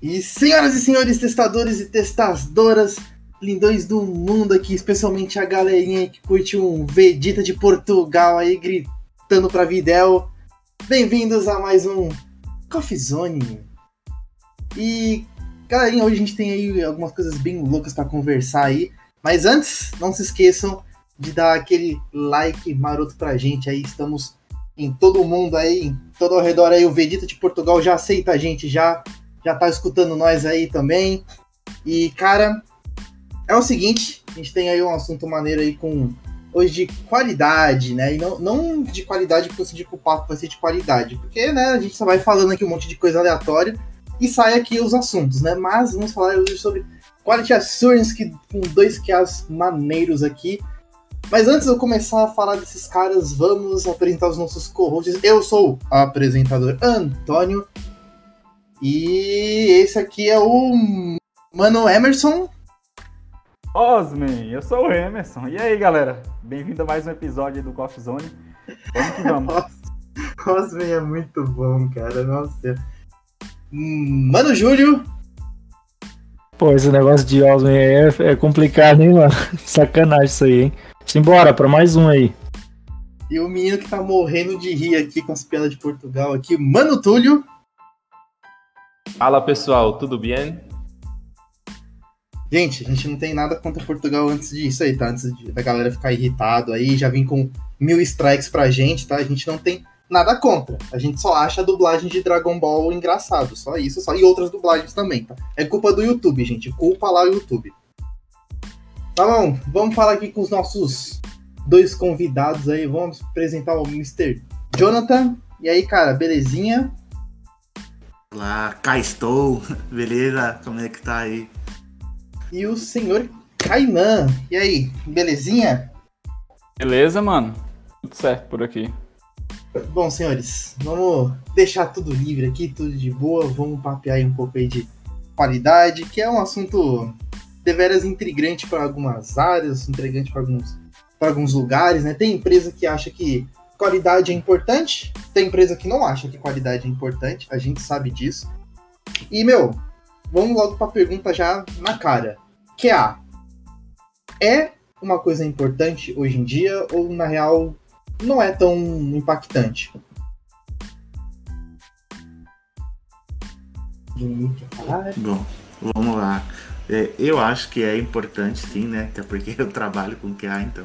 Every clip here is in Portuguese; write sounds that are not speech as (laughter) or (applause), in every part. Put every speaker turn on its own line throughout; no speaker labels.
E senhoras e senhores testadores e testadoras, lindões do mundo aqui, especialmente a galerinha que curte um Vegeta de Portugal aí gritando pra Videl. Bem-vindos a mais um Coffee Zone. E galerinha, hoje a gente tem aí algumas coisas bem loucas para conversar aí. Mas antes, não se esqueçam de dar aquele like maroto pra gente aí. Estamos em todo mundo aí, em todo ao redor aí. O Vegeta de Portugal já aceita a gente, já já tá escutando nós aí também. E, cara, é o seguinte, a gente tem aí um assunto maneiro aí com hoje de qualidade, né? E não, não de qualidade porque eu senti que o papo vai ser de qualidade, porque, né, a gente só vai falando aqui um monte de coisa aleatória e sai aqui os assuntos, né? Mas vamos falar hoje sobre Quality Assurance que, com dois QAs maneiros aqui. Mas antes de eu começar a falar desses caras, vamos apresentar os nossos co-hosts. Eu sou o apresentador Antônio e esse aqui é o Mano Emerson.
Osman, eu sou o Emerson. E aí, galera? Bem-vindo a mais um episódio do Coffee Zone. Vamos que vamos. (laughs)
Osman é muito bom, cara. Nossa. Mano Júlio.
Pô, esse negócio de Osman é, é complicado, hein, mano? (laughs) Sacanagem isso aí, hein? Simbora, pra mais um aí.
E o menino que tá morrendo de rir aqui com as piadas de Portugal aqui, Mano Túlio.
Fala pessoal, tudo bem?
Gente, a gente não tem nada contra Portugal antes disso aí, tá? Antes da galera ficar irritado aí, já vim com mil strikes pra gente, tá? A gente não tem nada contra. A gente só acha a dublagem de Dragon Ball engraçado, só isso, só e outras dublagens também, tá? É culpa do YouTube, gente. Culpa lá o YouTube. Tá bom, vamos falar aqui com os nossos dois convidados aí. Vamos apresentar o Mr. Jonathan. E aí, cara, belezinha?
Olá, cá estou. (laughs) Beleza? Como é que tá aí?
E o senhor Kainan. E aí, belezinha?
Beleza, mano. Tudo certo por aqui.
Bom, senhores, vamos deixar tudo livre aqui, tudo de boa. Vamos papear aí um pouco aí de qualidade, que é um assunto deveras intrigante para algumas áreas, intrigante para alguns, para alguns lugares, né? Tem empresa que acha que qualidade é importante, tem empresa que não acha que qualidade é importante, a gente sabe disso. E, meu, vamos logo para a pergunta já na cara. Que é, é uma coisa importante hoje em dia ou, na real, não é tão impactante?
Bom, vamos lá. É, eu acho que é importante sim, né? Até porque (laughs) eu trabalho com QA, então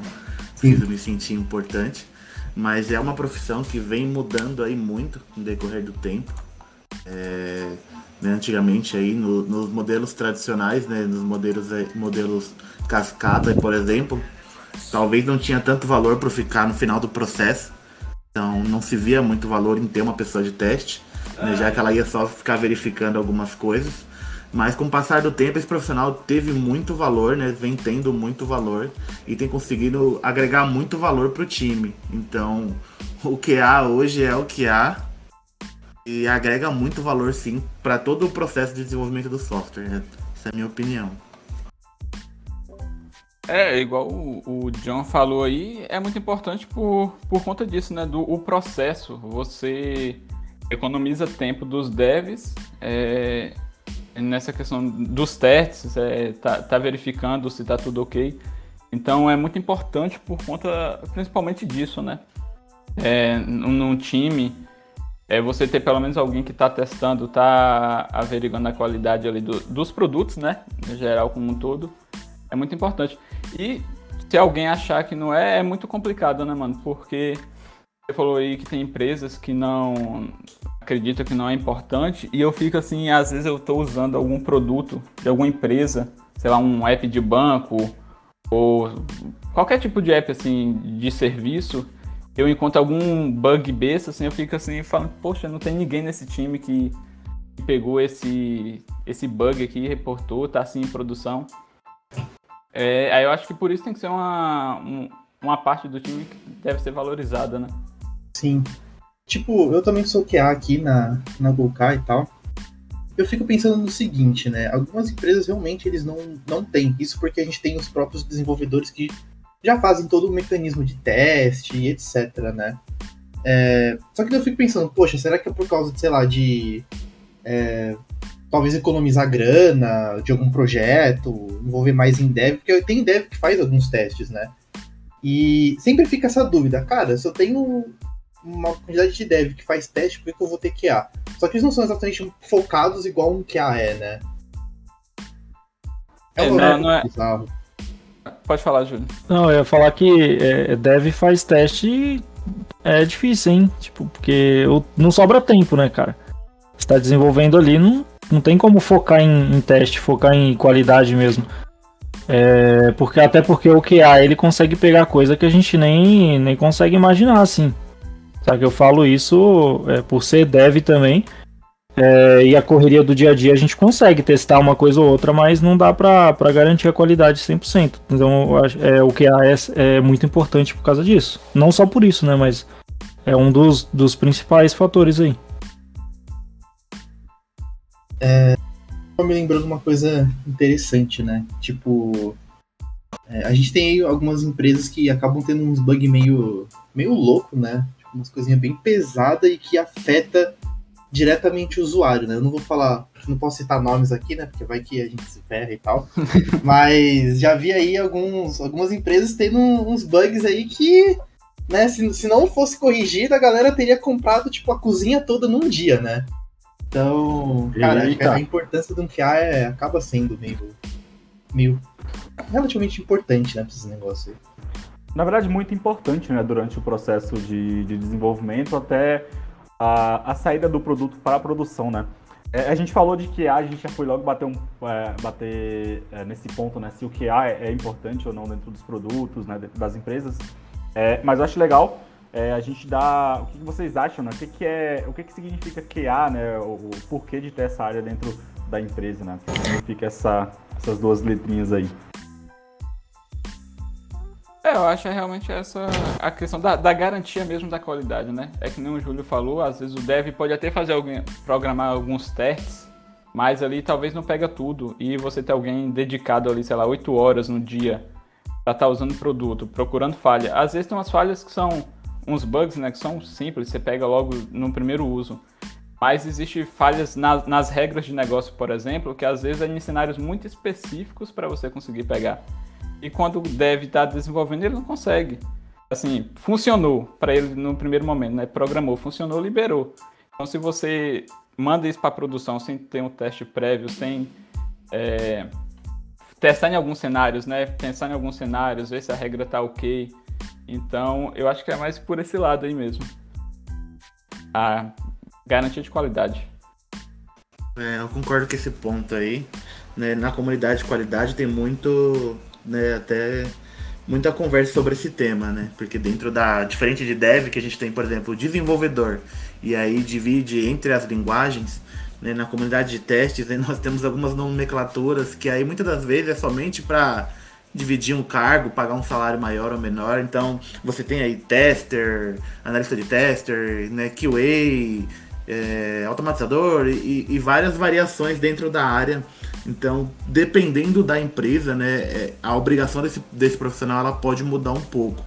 preciso me sentir importante mas é uma profissão que vem mudando aí muito no decorrer do tempo. É, né, antigamente aí no, nos modelos tradicionais, né, nos modelos, é, modelos cascata, por exemplo, talvez não tinha tanto valor para ficar no final do processo. Então não se via muito valor em ter uma pessoa de teste, né, já que ela ia só ficar verificando algumas coisas. Mas com o passar do tempo, esse profissional teve muito valor, né? Vem tendo muito valor e tem conseguido agregar muito valor para o time. Então, o que há hoje é o que há e agrega muito valor, sim, para todo o processo de desenvolvimento do software. Né? Essa é a minha opinião.
É, igual o, o John falou aí, é muito importante por, por conta disso, né? Do o processo. Você economiza tempo dos devs. É, nessa questão dos testes, é, tá, tá verificando se tá tudo ok. Então é muito importante por conta principalmente disso, né? É, num time, é você ter pelo menos alguém que está testando, está averiguando a qualidade ali do, dos produtos, né? Em geral, como um todo. É muito importante. E se alguém achar que não é, é muito complicado, né, mano? Porque você falou aí que tem empresas que não acreditam que não é importante e eu fico assim, às vezes eu estou usando algum produto de alguma empresa, sei lá, um app de banco ou qualquer tipo de app assim de serviço, eu encontro algum bug besta assim, eu fico assim falando, poxa, não tem ninguém nesse time que, pegou esse esse bug aqui, reportou, tá assim em produção. É, aí eu acho que por isso tem que ser uma, um, uma parte do time que deve ser valorizada, né?
Sim. Tipo, eu também sou QA aqui na, na Golkai e tal. Eu fico pensando no seguinte, né? Algumas empresas realmente eles não, não têm. Isso porque a gente tem os próprios desenvolvedores que já fazem todo o mecanismo de teste e etc, né? É, só que eu fico pensando, poxa, será que é por causa de, sei lá, de é, talvez economizar grana de algum projeto, envolver mais em dev, porque tem dev que faz alguns testes, né? E sempre fica essa dúvida, cara, se eu tenho uma quantidade de dev que faz teste, por que eu vou ter QA? Só que eles não são exatamente focados igual um QA é, né?
É, um não, não é... bizarro. Pode falar, Júlio.
Não, eu ia falar que é, dev faz teste é difícil, hein? Tipo, porque não sobra tempo, né, cara? Você tá desenvolvendo ali, não, não tem como focar em, em teste, focar em qualidade mesmo. É, porque até porque o QA ele consegue pegar coisa que a gente nem, nem consegue imaginar assim. Só que eu falo isso é, por ser dev também. É, e a correria do dia a dia a gente consegue testar uma coisa ou outra, mas não dá para garantir a qualidade 100%. Então é, o QA é, é muito importante por causa disso. Não só por isso, né? Mas é um dos, dos principais fatores aí.
É, me lembrou de uma coisa interessante, né? Tipo, é, a gente tem aí algumas empresas que acabam tendo uns bugs meio, meio louco, né? Umas coisinhas bem pesadas e que afeta diretamente o usuário, né? Eu não vou falar, não posso citar nomes aqui, né? Porque vai que a gente se ferra e tal. (laughs) Mas já vi aí alguns, algumas empresas tendo uns bugs aí que, né? Se, se não fosse corrigido, a galera teria comprado, tipo, a cozinha toda num dia, né? Então, cara, Eita. a importância do QA é, acaba sendo meio, meio relativamente importante, né, pra esse negócio aí.
Na verdade, muito importante, né, durante o processo de, de desenvolvimento até a, a saída do produto para a produção, né? É, a gente falou de QA, a gente já foi logo bater, um, é, bater é, nesse ponto, né? Se o QA é, é, importante ou não dentro dos produtos, né? Dentro das empresas. É, mas eu acho legal é, a gente dar. O que, vocês acham, né? O que, que, é, o que, que significa QA, né? O, o, porquê de ter essa área dentro da empresa, né? O que significa essa, essas duas letrinhas aí?
É, eu acho realmente essa a questão da, da, garantia mesmo da qualidade, né? É que nem o Júlio falou, às vezes o dev pode até fazer alguém, programar alguns testes, mas ali talvez não pega tudo. E você ter alguém dedicado ali, sei lá, 8 horas no dia para estar tá usando o produto, procurando falha. Às vezes tem umas falhas que são uns bugs, né, que são simples, você pega logo no primeiro uso. Mas existe falhas nas, nas regras de negócio, por exemplo, que às vezes é em cenários muito específicos para você conseguir pegar. E quando deve estar tá desenvolvendo, ele não consegue. Assim, funcionou para ele no primeiro momento, né? Programou, funcionou, liberou. Então, se você manda isso para produção sem ter um teste prévio, sem é, testar em alguns cenários, né? Pensar em alguns cenários, ver se a regra tá ok. Então, eu acho que é mais por esse lado aí mesmo. A garantia de qualidade.
É, eu concordo com esse ponto aí. Né? Na comunidade de qualidade tem muito né, até muita conversa sobre esse tema, né? Porque dentro da. Diferente de dev, que a gente tem, por exemplo, desenvolvedor, e aí divide entre as linguagens, né, na comunidade de testes, aí (laughs) nós temos algumas nomenclaturas que aí muitas das vezes é somente para dividir um cargo, pagar um salário maior ou menor. Então, você tem aí tester, analista de tester, né, QA, é, automatizador e, e várias variações dentro da área então, dependendo da empresa, né, é, a obrigação desse, desse profissional ela pode mudar um pouco.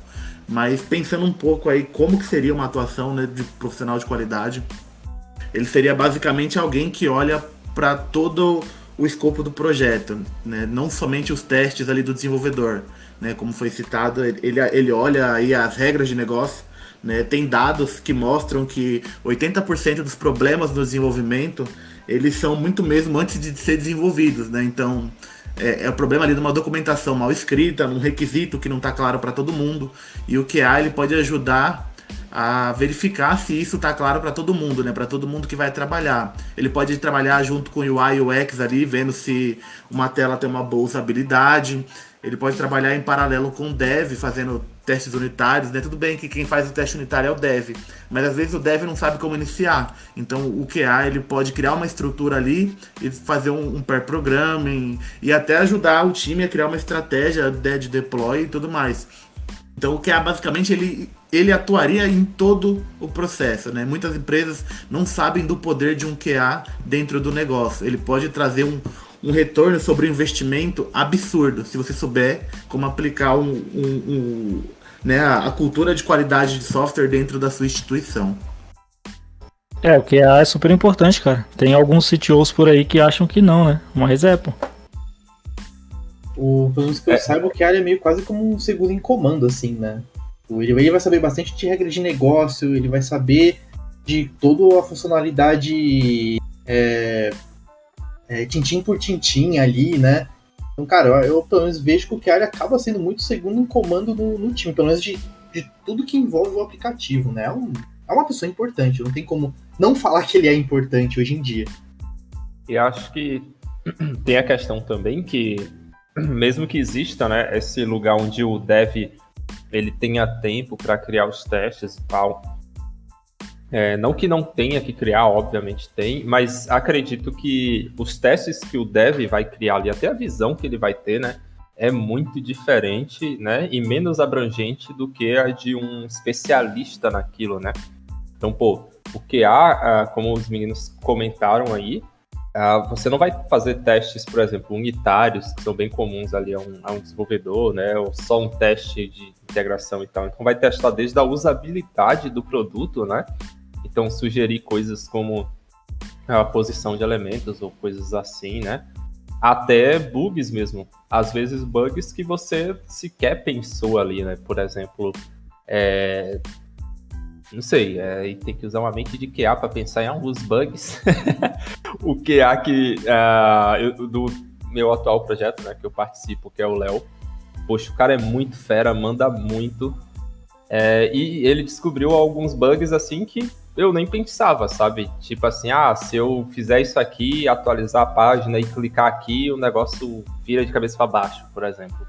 Mas pensando um pouco aí como que seria uma atuação né, de profissional de qualidade, ele seria basicamente alguém que olha para todo o escopo do projeto, né? não somente os testes ali do desenvolvedor, né? como foi citado, ele, ele olha aí as regras de negócio, né? tem dados que mostram que 80% dos problemas no desenvolvimento eles são muito mesmo antes de ser desenvolvidos, né? Então é, é o problema ali de uma documentação mal escrita, um requisito que não está claro para todo mundo. E o QA ele pode ajudar a verificar se isso está claro para todo mundo, né? Para todo mundo que vai trabalhar. Ele pode trabalhar junto com o UI e UX ali, vendo se uma tela tem uma boa usabilidade. Ele pode trabalhar em paralelo com o dev, fazendo testes unitários, né? Tudo bem que quem faz o teste unitário é o dev, mas às vezes o dev não sabe como iniciar. Então o QA ele pode criar uma estrutura ali e fazer um, um pair programming e até ajudar o time a criar uma estratégia de, de deploy e tudo mais. Então o QA basicamente ele, ele atuaria em todo o processo, né? Muitas empresas não sabem do poder de um QA dentro do negócio. Ele pode trazer um, um retorno sobre o investimento absurdo se você souber como aplicar um, um, um né, a cultura de qualidade de software dentro da sua instituição.
É, o QA é super importante, cara. Tem alguns CTOs por aí que acham que não, né? Mas é, pô.
O, pelo menos que eu saiba, o QA é meio quase como um segundo em comando, assim, né? Ele, ele vai saber bastante de regras de negócio, ele vai saber de toda a funcionalidade é, é, tintim por tintim ali, né? Então, cara, eu, eu pelo menos vejo que o QA acaba sendo muito segundo em comando no, no time, pelo menos de, de tudo que envolve o aplicativo, né? É, um, é uma pessoa importante, não tem como não falar que ele é importante hoje em dia.
E acho que (clears throat) tem a questão também que, (clears throat) mesmo que exista né, esse lugar onde o dev ele tenha tempo para criar os testes e tal, é, não que não tenha que criar, obviamente tem, mas acredito que os testes que o dev vai criar ali, até a visão que ele vai ter, né, é muito diferente, né, e menos abrangente do que a de um especialista naquilo, né. Então, pô, o QA, ah, como os meninos comentaram aí, ah, você não vai fazer testes, por exemplo, unitários, que são bem comuns ali a um, a um desenvolvedor, né, ou só um teste de integração e tal. Então, vai testar desde a usabilidade do produto, né, então, sugerir coisas como a posição de elementos ou coisas assim, né? Até bugs mesmo. Às vezes, bugs que você sequer pensou ali, né? Por exemplo, é... não sei, é... tem que usar uma mente de QA para pensar em alguns bugs. (laughs) o QA que uh, eu, do meu atual projeto, né, que eu participo, que é o Léo. Poxa, o cara é muito fera, manda muito. É, e ele descobriu alguns bugs assim que eu nem pensava, sabe? Tipo assim, ah, se eu fizer isso aqui, atualizar a página e clicar aqui, o negócio vira de cabeça para baixo, por exemplo.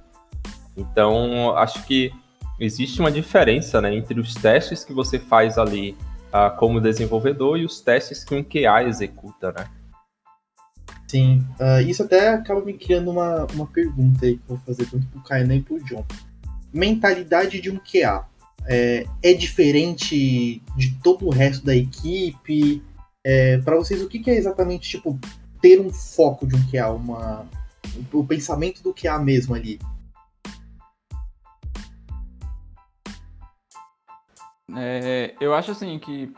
Então, acho que existe uma diferença né, entre os testes que você faz ali uh, como desenvolvedor e os testes que um QA executa, né?
Sim, uh, isso até acaba me criando uma, uma pergunta aí que eu vou fazer tanto pro Kainan e pro John. Mentalidade de um QA é, é diferente de todo o resto da equipe? É, para vocês, o que, que, é exatamente tipo ter um foco de um QA, uma, o pensamento do QA mesmo ali?
É, eu acho assim que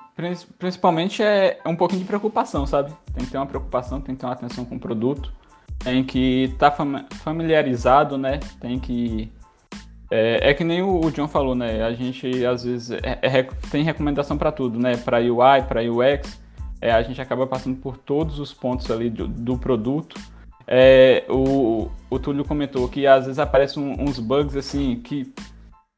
principalmente é, é um pouquinho de preocupação, sabe? Tem que ter uma preocupação, tem que ter uma atenção com o produto, tem que estar tá familiarizado, né? Tem que é, é, que nem o, John falou, né? A gente às vezes é, é, tem recomendação para tudo, né? Para UI, para UX, é, a gente acaba passando por todos os pontos ali do, do produto. É, o, o Túlio comentou que às vezes aparecem uns bugs assim que,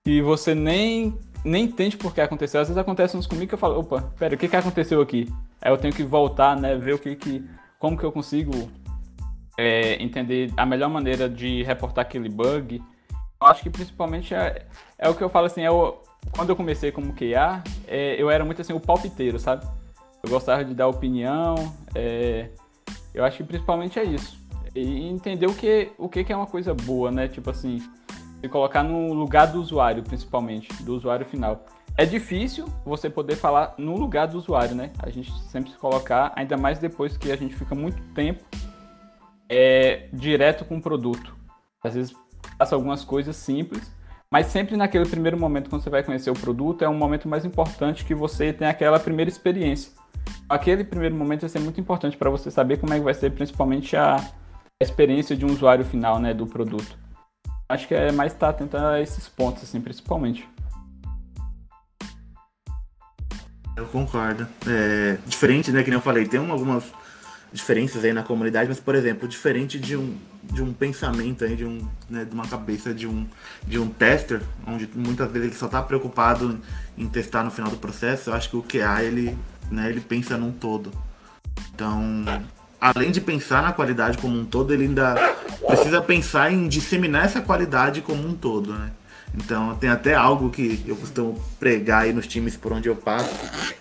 que você nem, nem entende por que aconteceu. Às vezes acontece uns comigo que eu falo, opa, pera, o que, que aconteceu aqui? Aí eu tenho que voltar, né? Ver o que que. como que eu consigo é, entender a melhor maneira de reportar aquele bug acho que principalmente é, é o que eu falo assim, é o, quando eu comecei como QA, é, eu era muito assim, o palpiteiro, sabe? Eu gostava de dar opinião, é, eu acho que principalmente é isso. E entender o que, o que é uma coisa boa, né? Tipo assim, se colocar no lugar do usuário, principalmente, do usuário final. É difícil você poder falar no lugar do usuário, né? A gente sempre se colocar, ainda mais depois que a gente fica muito tempo é, direto com o produto. Às vezes faça algumas coisas simples, mas sempre naquele primeiro momento, quando você vai conhecer o produto, é um momento mais importante que você tem aquela primeira experiência. Aquele primeiro momento vai ser muito importante para você saber como é que vai ser, principalmente a experiência de um usuário final né, do produto. Acho que é mais estar atento a esses pontos, assim, principalmente.
Eu concordo. É, diferente, né, que nem eu falei, tem algumas diferenças aí na comunidade, mas, por exemplo, diferente de um, de um pensamento aí, de, um, né, de uma cabeça de um, de um tester, onde muitas vezes ele só está preocupado em testar no final do processo, eu acho que o QA ele, né, ele pensa num todo. Então, além de pensar na qualidade como um todo, ele ainda precisa pensar em disseminar essa qualidade como um todo, né? Então tem até algo que eu costumo pregar aí nos times por onde eu passo,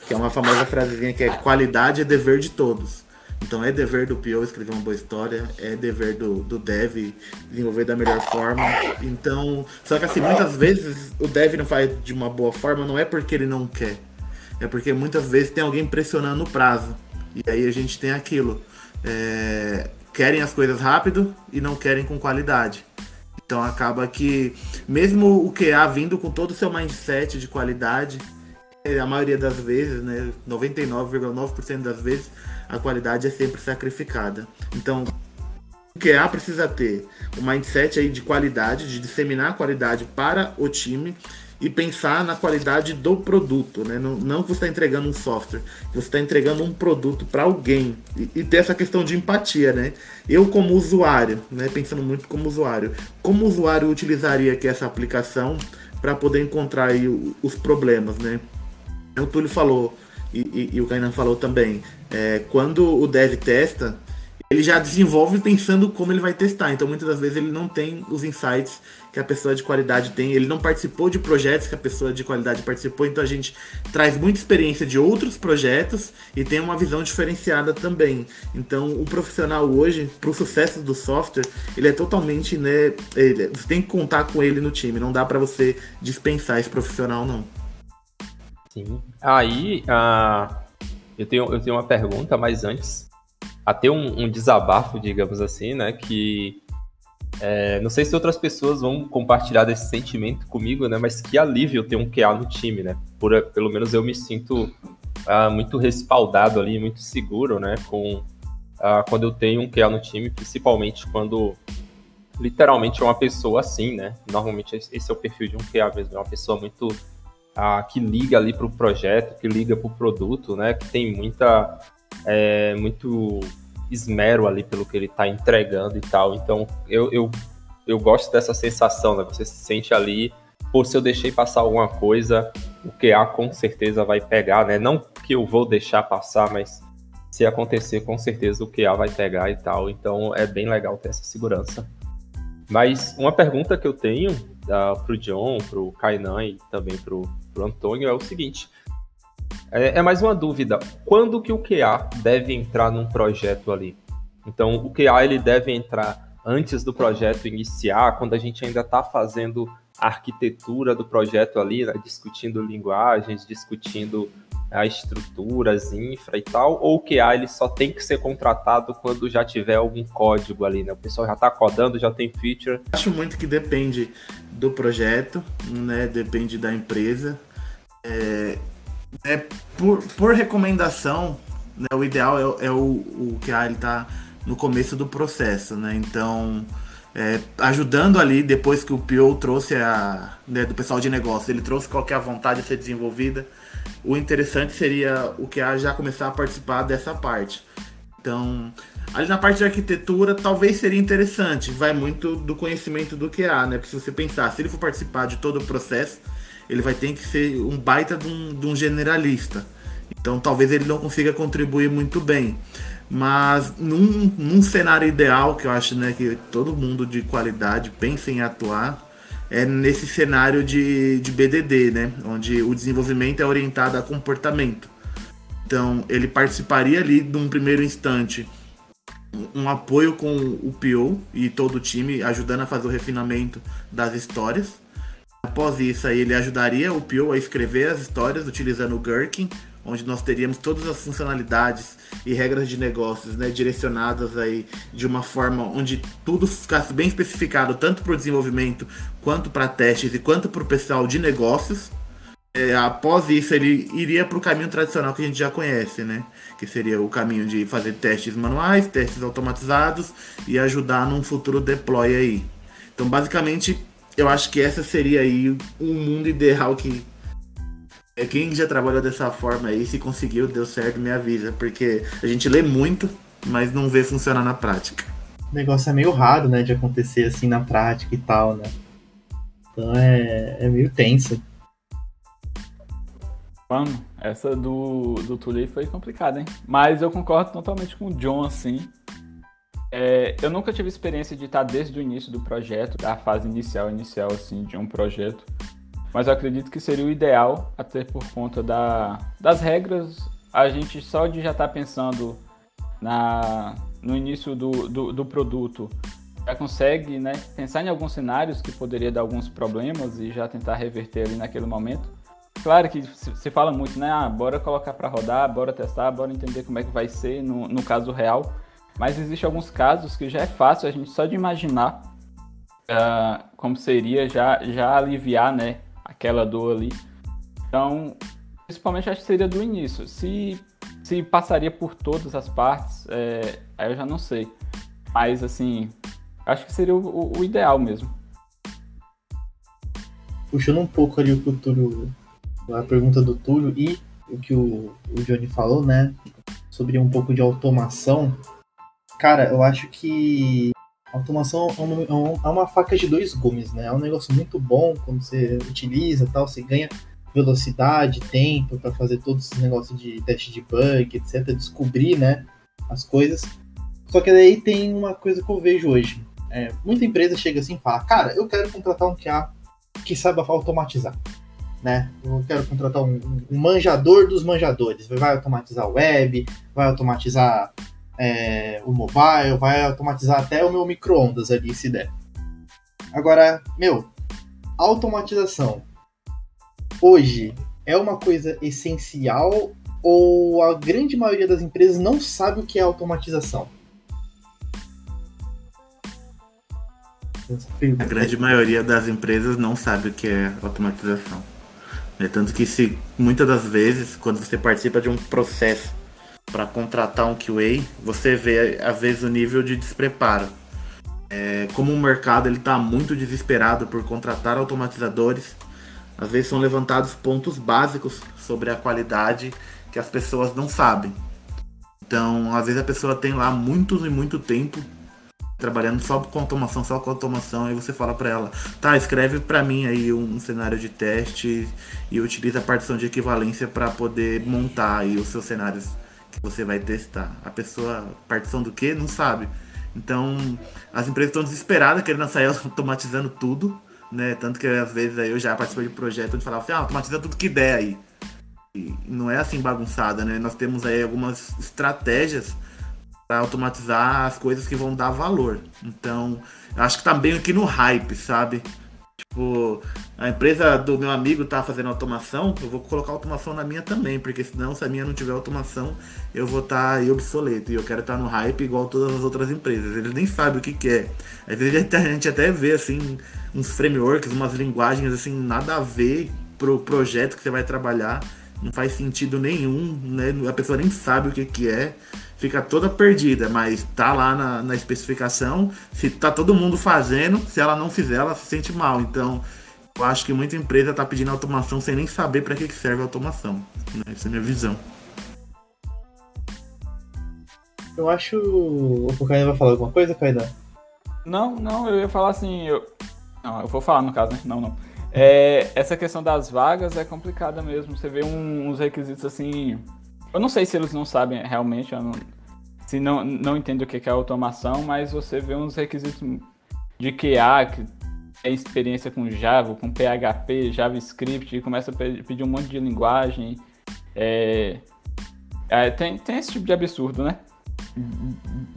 que é uma famosa frasezinha que é qualidade é dever de todos. Então é dever do PO escrever uma boa história, é dever do, do dev desenvolver da melhor forma. Então, só que assim, muitas vezes o dev não faz de uma boa forma, não é porque ele não quer. É porque muitas vezes tem alguém pressionando o prazo. E aí a gente tem aquilo. É, querem as coisas rápido e não querem com qualidade. Então acaba que, mesmo o QA vindo com todo o seu mindset de qualidade, é, a maioria das vezes, né, 99,9% das vezes, a qualidade é sempre sacrificada. Então, o QA precisa ter o um mindset aí de qualidade, de disseminar a qualidade para o time e pensar na qualidade do produto, né? Não, não que você está entregando um software, você está entregando um produto para alguém e, e, ter essa questão de empatia, né? Eu como usuário, né? Pensando muito como usuário, como usuário utilizaria aqui essa aplicação para poder encontrar aí os problemas, né? O Túlio falou e, e, e o Kainan falou também, é, quando o dev testa, ele já desenvolve pensando como ele vai testar. Então, muitas das vezes, ele não tem os insights que a pessoa de qualidade tem. Ele não participou de projetos que a pessoa de qualidade participou. Então, a gente traz muita experiência de outros projetos e tem uma visão diferenciada também. Então, o profissional hoje, para o sucesso do software, ele é totalmente, né? Ele, você tem que contar com ele no time. Não dá para você dispensar esse profissional, não.
Sim. Aí, uh, eu, tenho, eu tenho uma pergunta, mas antes a ter um, um desabafo, digamos assim, né? Que é, não sei se outras pessoas vão compartilhar desse sentimento comigo, né? Mas que alívio ter um QA no time, né? Por, pelo menos eu me sinto ah, muito respaldado ali, muito seguro, né? Com ah, quando eu tenho um QA no time, principalmente quando literalmente é uma pessoa assim, né? Normalmente esse é o perfil de um QA mesmo, é uma pessoa muito ah, que liga ali para o projeto, que liga para o produto, né? Que tem muita é, muito esmero ali pelo que ele está entregando e tal. Então, eu, eu, eu gosto dessa sensação, né? Você se sente ali, pô, se eu deixei passar alguma coisa, o QA com certeza vai pegar, né? Não que eu vou deixar passar, mas se acontecer, com certeza o QA vai pegar e tal. Então, é bem legal ter essa segurança. Mas uma pergunta que eu tenho uh, pro John, pro Kainan e também pro, pro Antônio é o seguinte. É, é, mais uma dúvida. Quando que o QA deve entrar num projeto ali? Então, o QA ele deve entrar antes do projeto iniciar, quando a gente ainda está fazendo a arquitetura do projeto ali, né? discutindo linguagens, discutindo a estruturas, infra e tal, ou o QA ele só tem que ser contratado quando já tiver algum código ali, né? O pessoal já está codando, já tem feature.
Acho muito que depende do projeto, né? Depende da empresa. É, é, por, por recomendação, né, o ideal é, é o, o que ele está no começo do processo, né? Então, é, ajudando ali, depois que o PO trouxe a. Né, do pessoal de negócio, ele trouxe qualquer vontade de ser desenvolvida. O interessante seria o que já começar a participar dessa parte. Então, ali na parte de arquitetura, talvez seria interessante. Vai muito do conhecimento do QA, né? Porque se você pensar, se ele for participar de todo o processo, ele vai ter que ser um baita de um, de um generalista. Então talvez ele não consiga contribuir muito bem. Mas num, num cenário ideal, que eu acho né, que todo mundo de qualidade pensa em atuar, é nesse cenário de, de BDD, né? Onde o desenvolvimento é orientado a comportamento. Então, ele participaria ali, num primeiro instante, um apoio com o PO e todo o time, ajudando a fazer o refinamento das histórias. Após isso, aí, ele ajudaria o Pio a escrever as histórias utilizando o Gherkin, onde nós teríamos todas as funcionalidades e regras de negócios né, direcionadas aí de uma forma onde tudo ficasse bem especificado, tanto para o desenvolvimento, quanto para testes e quanto para o pessoal de negócios. É, após isso, ele iria para o caminho tradicional que a gente já conhece, né? Que seria o caminho de fazer testes manuais, testes automatizados e ajudar num futuro deploy aí. Então, basicamente, eu acho que essa seria aí um mundo ideal que quem já trabalhou dessa forma aí, se conseguiu, deu certo, me avisa, porque a gente lê muito, mas não vê funcionar na prática.
O negócio é meio raro, né, de acontecer assim na prática e tal, né? Então é, é meio tenso.
Mano, essa do, do Tully foi complicada, hein? Mas eu concordo totalmente com o John, assim. É, eu nunca tive experiência de estar desde o início do projeto, da fase inicial, inicial assim, de um projeto. Mas eu acredito que seria o ideal, até por conta da, das regras, a gente só de já estar pensando na, no início do, do, do produto, já consegue né, pensar em alguns cenários que poderia dar alguns problemas e já tentar reverter ali naquele momento. Claro que se fala muito, né? Ah, bora colocar para rodar, bora testar, bora entender como é que vai ser no, no caso real. Mas existem alguns casos que já é fácil a gente só de imaginar uh, como seria já, já aliviar né, aquela dor ali. Então, principalmente acho que seria do início. Se, se passaria por todas as partes, é, aí eu já não sei. Mas, assim, acho que seria o, o ideal mesmo.
Puxando um pouco ali o Túlio, a pergunta do Túlio e o que o, o Johnny falou, né? Sobre um pouco de automação. Cara, eu acho que automação é uma, é, é uma faca de dois gumes, né? É um negócio muito bom quando você utiliza tal, você ganha velocidade, tempo para fazer todos esses negócios de teste de bug, etc, descobrir, né, as coisas. Só que daí tem uma coisa que eu vejo hoje. É, muita empresa chega assim e fala, cara, eu quero contratar um QA que saiba automatizar. Né? Eu quero contratar um, um manjador dos manjadores. Vai automatizar web, vai automatizar é, o mobile, vai automatizar até o meu micro-ondas ali, se der. Agora, meu, automatização hoje é uma coisa essencial ou a grande maioria das empresas não sabe o que é automatização?
A grande maioria das empresas não sabe o que é automatização. É tanto que se muitas das vezes, quando você participa de um processo para contratar um QA, você vê às vezes o nível de despreparo. É, como o mercado ele está muito desesperado por contratar automatizadores, às vezes são levantados pontos básicos sobre a qualidade que as pessoas não sabem. Então, às vezes a pessoa tem lá muito e muito tempo trabalhando só com automação, só com automação, aí você fala para ela, tá, escreve para mim aí um cenário de teste e utiliza a partição de equivalência para poder montar aí os seus cenários que você vai testar. A pessoa, partição do que? Não sabe. Então, as empresas estão desesperadas, querendo sair (laughs) automatizando tudo né? Tanto que às vezes eu já participei de projeto onde falava assim, ah, automatiza tudo que der aí. E não é assim bagunçada, né? Nós temos aí algumas estratégias para automatizar as coisas que vão dar valor. Então, acho que tá bem aqui no hype, sabe? Tipo, a empresa do meu amigo tá fazendo automação, eu vou colocar automação na minha também, porque senão se a minha não tiver automação, eu vou estar tá obsoleto. E eu quero estar tá no hype igual todas as outras empresas. Eles nem sabem o que, que é. Às vezes a gente até vê assim, uns frameworks, umas linguagens assim, nada a ver pro projeto que você vai trabalhar. Não faz sentido nenhum, né? A pessoa nem sabe o que, que é fica toda perdida, mas tá lá na, na especificação. Se tá todo mundo fazendo, se ela não fizer, ela se sente mal. Então, eu acho que muita empresa tá pedindo automação sem nem saber para que, que serve a automação. Né? Essa é a minha visão.
Eu acho. O Kaidan vai falar alguma coisa, Kaidan?
Não, não, eu ia falar assim. Eu... Não, eu vou falar no caso, né? Não, não. É, essa questão das vagas é complicada mesmo. Você vê um, uns requisitos assim eu não sei se eles não sabem realmente, não, se não, não entendem o que é automação, mas você vê uns requisitos de QA, que é experiência com Java, com PHP, JavaScript, e começa a pedir um monte de linguagem. É, é, tem, tem esse tipo de absurdo, né?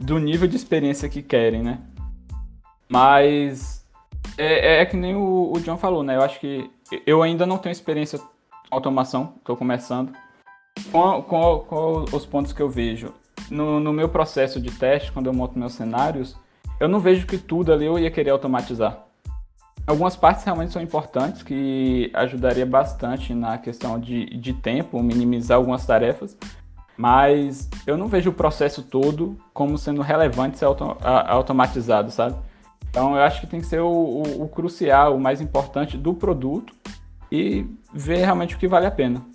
Do nível de experiência que querem, né? Mas é, é, é que nem o, o John falou, né? Eu acho que eu ainda não tenho experiência automação, estou começando com, os pontos que eu vejo no, no, meu processo de teste, quando eu monto meus cenários, eu não vejo que tudo ali eu ia querer automatizar. Algumas partes realmente são importantes, que ajudaria bastante na questão de, de tempo, minimizar algumas tarefas, mas eu não vejo o processo todo como sendo relevante ser auto, a, automatizado, sabe? Então eu acho que tem que ser o, o, o crucial, o mais importante do produto e ver realmente o que vale a pena.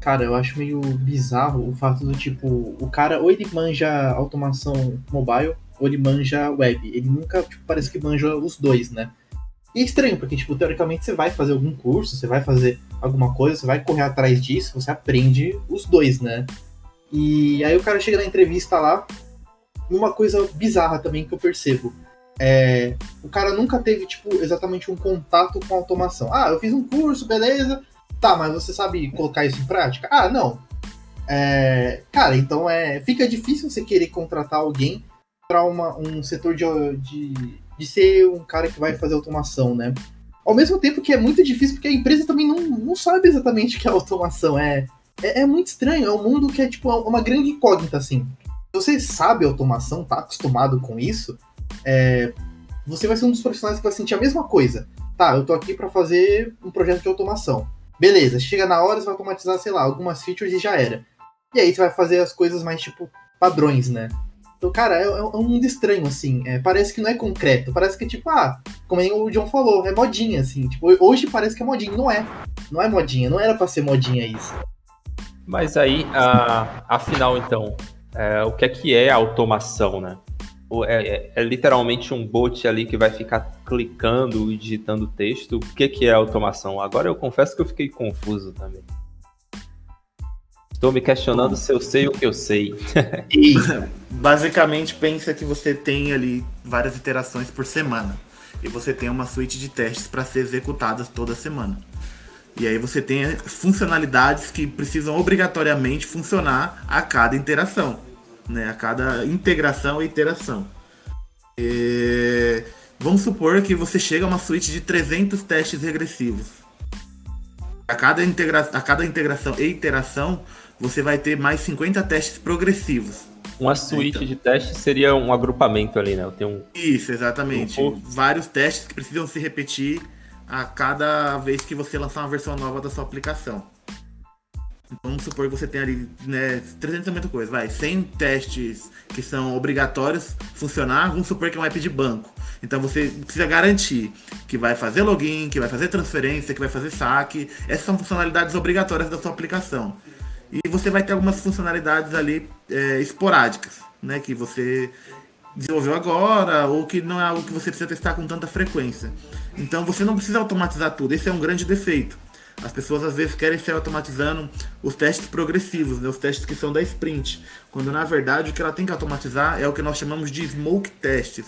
Cara, eu acho meio bizarro o fato do tipo, o cara ou ele manja automação mobile, ou ele manja web. Ele nunca, tipo, parece que manja os dois, né? E é estranho, porque, tipo, teoricamente você vai fazer algum curso, você vai fazer alguma coisa, você vai correr atrás disso, você aprende os dois, né? E aí o cara chega na entrevista lá, uma coisa bizarra também que eu percebo. É, o cara nunca teve, tipo, exatamente um contato com automação. Ah, eu fiz um curso, beleza, Tá, mas você sabe colocar isso em prática? Ah, não. É, cara, então é, fica difícil você querer contratar alguém para um setor de, de, de ser um cara que vai fazer automação, né? Ao mesmo tempo que é muito difícil, porque a empresa também não, não sabe exatamente o que é automação. É, é, é muito estranho, é um mundo que é tipo uma grande incógnita, assim. Se você sabe automação, tá acostumado com isso, é, você vai ser um dos profissionais que vai sentir a mesma coisa. Tá, eu tô aqui para fazer um projeto de automação Beleza, chega na hora, você vai automatizar, sei lá, algumas features e já era. E aí você vai fazer as coisas mais, tipo, padrões, né? Então, cara, é, é um mundo estranho, assim. É, parece que não é concreto. Parece que, tipo, ah, como o John falou, é modinha, assim. Tipo, hoje parece que é modinha. Não é. Não é modinha. Não era pra ser modinha isso.
Mas aí, a, afinal, então, é, o que é que é automação, né? É, é, é, literalmente um bot ali que vai ficar clicando e digitando texto. O que, que é automação? Agora eu confesso que eu fiquei confuso também. Estou me questionando se eu sei o que eu sei. (laughs)
basicamente pensa que você tem ali várias iterações por semana. E você tem uma suite de testes para ser executadas toda semana. E aí você tem funcionalidades que precisam obrigatoriamente funcionar a cada interação, né? A cada integração e iteração. E... Vamos supor que você chega a uma suite de 300 testes regressivos. A cada, integra... a cada integração e iteração, você vai ter mais 50 testes progressivos.
Uma suíte então. de testes seria um agrupamento ali, né? Eu tenho um...
Isso, exatamente. Um... Vários testes que precisam se repetir a cada vez que você lançar uma versão nova da sua aplicação. Vamos supor que você tem ali né, 300 muita coisa, vai, 100 testes que são obrigatórios funcionar, vamos supor que é um app de banco. Então você precisa garantir que vai fazer login, que vai fazer transferência, que vai fazer saque. Essas são funcionalidades obrigatórias da sua aplicação. E você vai ter algumas funcionalidades ali é, esporádicas, né? Que você desenvolveu agora ou que não é algo que você precisa testar com tanta frequência. Então você não precisa automatizar tudo. Esse é um grande defeito. As pessoas às vezes querem ser automatizando os testes progressivos, né? os testes que são da sprint, quando na verdade o que ela tem que automatizar é o que nós chamamos de smoke testes,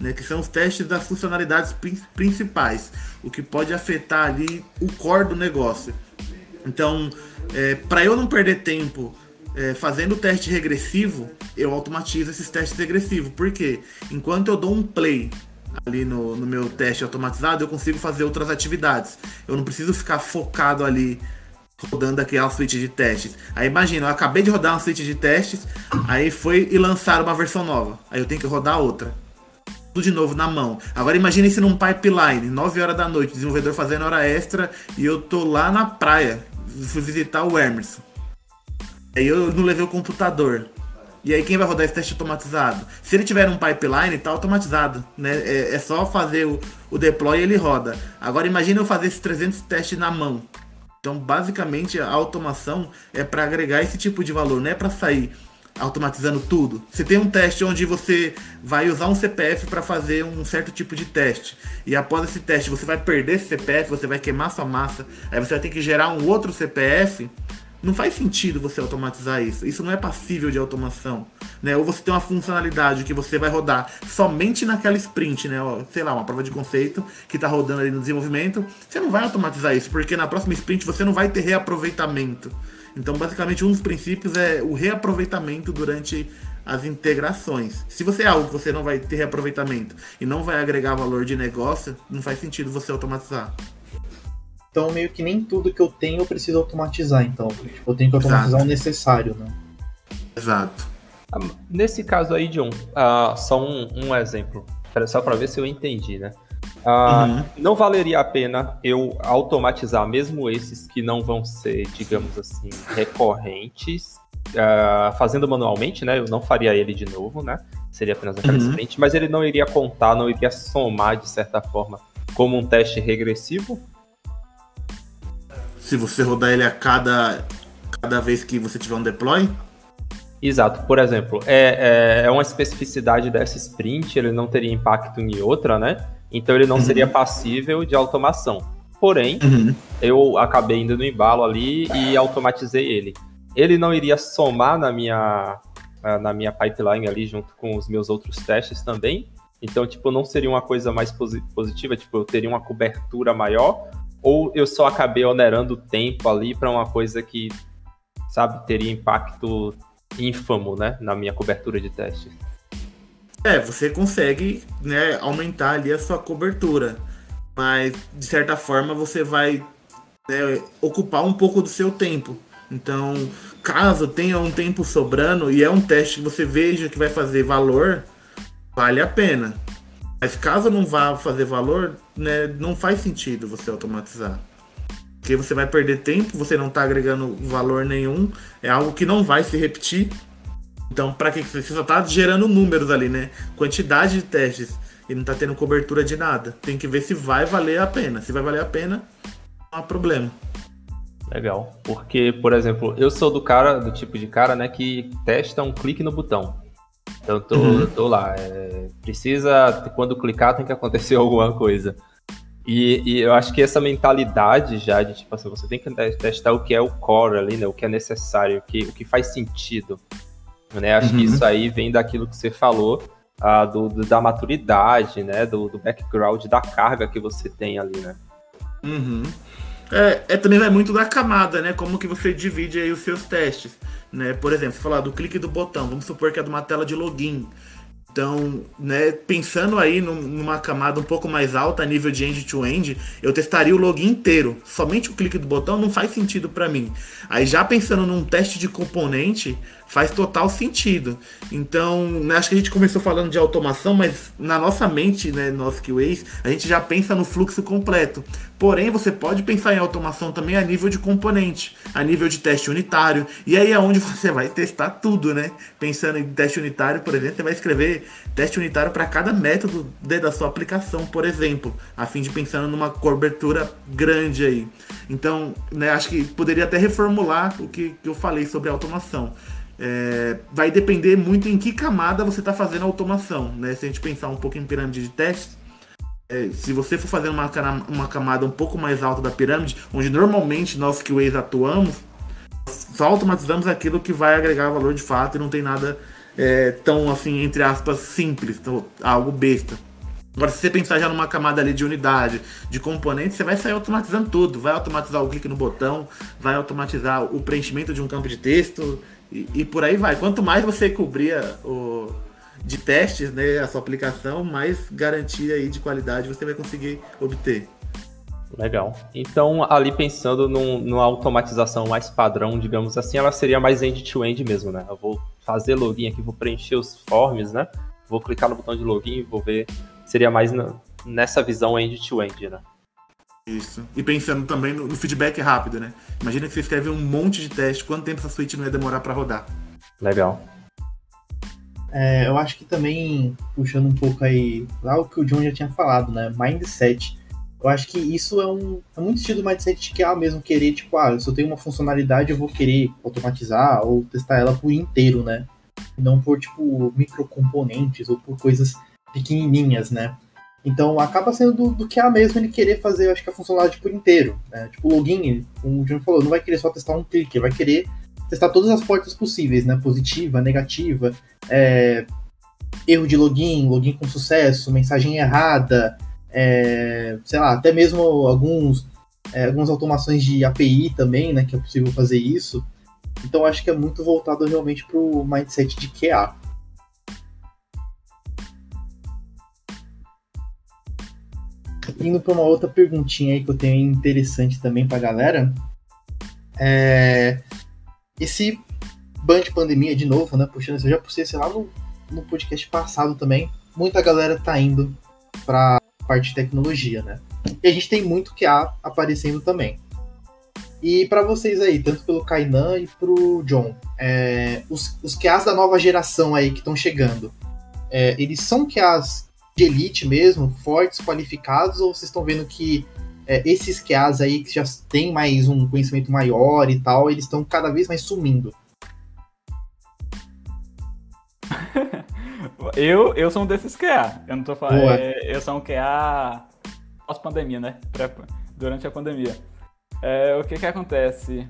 né? que são os testes das funcionalidades principais, o que pode afetar ali o core do negócio. Então, é, para eu não perder tempo é, fazendo o teste regressivo, eu automatizo esses testes regressivos. Por quê? Enquanto eu dou um play ali no, no meu teste automatizado, eu consigo fazer outras atividades. Eu não preciso ficar focado ali rodando aquela suíte de testes. Aí imagina, eu acabei de rodar uma suíte de testes, aí foi e lançaram uma versão nova. Aí eu tenho que rodar outra. Tudo de novo na mão. Agora imagine isso num pipeline, 9 horas da noite, desenvolvedor fazendo hora extra e eu tô lá na praia, fui visitar o Emerson. Aí eu não levei o computador. E aí quem vai rodar esse teste automatizado? Se ele tiver um pipeline, tá automatizado, né? É, é só fazer o, o deploy e ele roda. Agora imagine eu fazer esses 300 testes na mão. Então, basicamente, a automação é para agregar esse tipo de valor, não é para sair automatizando tudo. Você tem um teste onde você vai usar um CPF para fazer um certo tipo de teste. E após esse teste, você vai perder esse CPF, você vai queimar sua massa, aí você vai ter que gerar um outro CPF. Não faz sentido você automatizar isso. Isso não é passível de automação. Né? Ou você tem uma funcionalidade que você vai rodar somente naquela sprint, né? sei lá, uma prova de conceito que está rodando ali no desenvolvimento. Você não vai automatizar isso, porque na próxima sprint você não vai ter reaproveitamento. Então, basicamente, um dos princípios é o reaproveitamento durante as integrações. Se você é algo que você não vai ter reaproveitamento e não vai agregar valor de negócio, não faz sentido você automatizar.
Então, meio que nem tudo que eu tenho eu preciso automatizar, então. Tipo, eu tenho que automatizar Exato. o necessário, né?
Exato.
Ah, nesse caso aí, John, uh, só um, um exemplo, só para ver se eu entendi, né? Uh, uhum. Não valeria a pena eu automatizar mesmo esses que não vão ser, digamos assim, recorrentes, uh, fazendo manualmente, né? Eu não faria ele de novo, né? Seria apenas aquela uhum. sprint, mas ele não iria contar, não iria somar de certa forma como um teste regressivo.
Se você rodar ele a cada, cada vez que você tiver um deploy?
Exato. Por exemplo, é, é, é uma especificidade dessa sprint, ele não teria impacto em outra, né? Então ele não uhum. seria passível de automação. Porém, uhum. eu acabei indo no embalo ali e automatizei ele. Ele não iria somar na minha, na minha pipeline ali junto com os meus outros testes também. Então, tipo, não seria uma coisa mais positiva, tipo, eu teria uma cobertura maior, ou eu só acabei onerando o tempo ali para uma coisa que, sabe, teria impacto ínfamo, né, na minha cobertura de testes.
É, você consegue né, aumentar ali a sua cobertura. Mas, de certa forma, você vai né, ocupar um pouco do seu tempo. Então, caso tenha um tempo sobrando e é um teste que você veja que vai fazer valor, vale a pena. Mas caso não vá fazer valor, né, não faz sentido você automatizar. Porque você vai perder tempo, você não está agregando valor nenhum, é algo que não vai se repetir. Então, para que você só está gerando números ali, né? Quantidade de testes e não está tendo cobertura de nada. Tem que ver se vai valer a pena. Se vai valer a pena, não há problema.
Legal. Porque, por exemplo, eu sou do cara, do tipo de cara, né, que testa um clique no botão. Então, tô, uhum. tô lá. É, precisa, quando clicar, tem que acontecer (laughs) alguma coisa. E, e, eu acho que essa mentalidade já de, tipo assim, você tem que testar o que é o core ali, né, o que é necessário, o que, o que faz sentido. Né? Acho uhum. que isso aí vem daquilo que você falou, ah, do, do, da maturidade, né, do, do background, da carga que você tem ali, né.
Uhum. É, é, também vai muito da camada, né? Como que você divide aí os seus testes, né? Por exemplo, falar do clique do botão, vamos supor que é de uma tela de login. Então, né, pensando aí numa camada um pouco mais alta, nível de end-to-end, -end, eu testaria o login inteiro. Somente o clique do botão não faz sentido para mim. Aí já pensando num teste de componente, faz total sentido. Então, né, acho que a gente começou falando de automação, mas na nossa mente, né, nosso QAs, a gente já pensa no fluxo completo. Porém, você pode pensar em automação também a nível de componente, a nível de teste unitário. E aí é onde (laughs) você vai testar tudo, né? Pensando em teste unitário, por exemplo, você vai escrever teste unitário para cada método da sua aplicação, por exemplo, a fim de pensando numa cobertura grande aí. Então, né, acho que poderia até reformular o que, que eu falei sobre automação. É, vai depender muito em que camada você está fazendo a automação. Né? Se a gente pensar um pouco em pirâmide de testes, é, se você for fazendo uma, uma camada um pouco mais alta da pirâmide, onde normalmente nós QAs atuamos, só automatizamos aquilo que vai agregar valor de fato e não tem nada é, tão assim, entre aspas, simples, tão, algo besta. Agora, se você pensar já numa camada ali de unidade, de componentes, você vai sair automatizando tudo. Vai automatizar o clique no botão, vai automatizar o preenchimento de um campo de texto, e, e, por aí vai. Quanto mais você cobrir o, de testes né, a sua aplicação, mais garantia aí de qualidade você vai conseguir obter.
Legal. Então, ali pensando num, numa automatização mais padrão, digamos assim, ela seria mais end-to-end -end mesmo, né? Eu vou fazer login aqui, vou preencher os forms, né? Vou clicar no botão de login e vou ver. Seria mais nessa visão end-to-end, -end, né?
Isso. E pensando também no, no, feedback rápido, né? Imagina que você escreve um monte de teste, quanto tempo essa suíte não ia demorar para rodar?
Legal.
É, eu acho que também, puxando um pouco aí, lá o que o John já tinha falado, né? Mindset. Eu acho que isso é um é muito estilo do mindset de que ah, mesmo querer, tipo, ah, se eu tenho uma funcionalidade, eu vou querer automatizar ou testar ela por inteiro, né? Não por, tipo, microcomponentes ou por coisas pequenininhas, né? Então acaba sendo do, do que mesmo ele querer fazer, acho que a funcionalidade por inteiro. Né? Tipo, o login, como o John falou, não vai querer só testar um clique, vai querer testar todas as portas possíveis, né? Positiva, negativa, é, erro de login, login com sucesso, mensagem errada, é, sei lá, até mesmo alguns, é, algumas automações de API também, né? Que é possível fazer isso. Então acho que é muito voltado realmente para o mindset de QA. Indo para uma outra perguntinha aí que eu tenho interessante também para a galera. É... Esse ban de pandemia de novo, né? Puxando, eu já puxei, sei lá, no, no podcast passado também. Muita galera tá indo para parte de tecnologia, né? E a gente tem muito QA aparecendo também. E para vocês aí, tanto pelo Kainan e pro John, é, os, os QAs da nova geração aí que estão chegando, é, eles são QAs de elite mesmo, fortes, qualificados, ou vocês estão vendo que é, esses QAs aí que já têm mais um conhecimento maior e tal, eles estão cada vez mais sumindo? (laughs)
eu, eu sou um desses QA. Eu não tô falando. É, eu sou um QA pós-pandemia, né? Durante a pandemia. É, o que que acontece?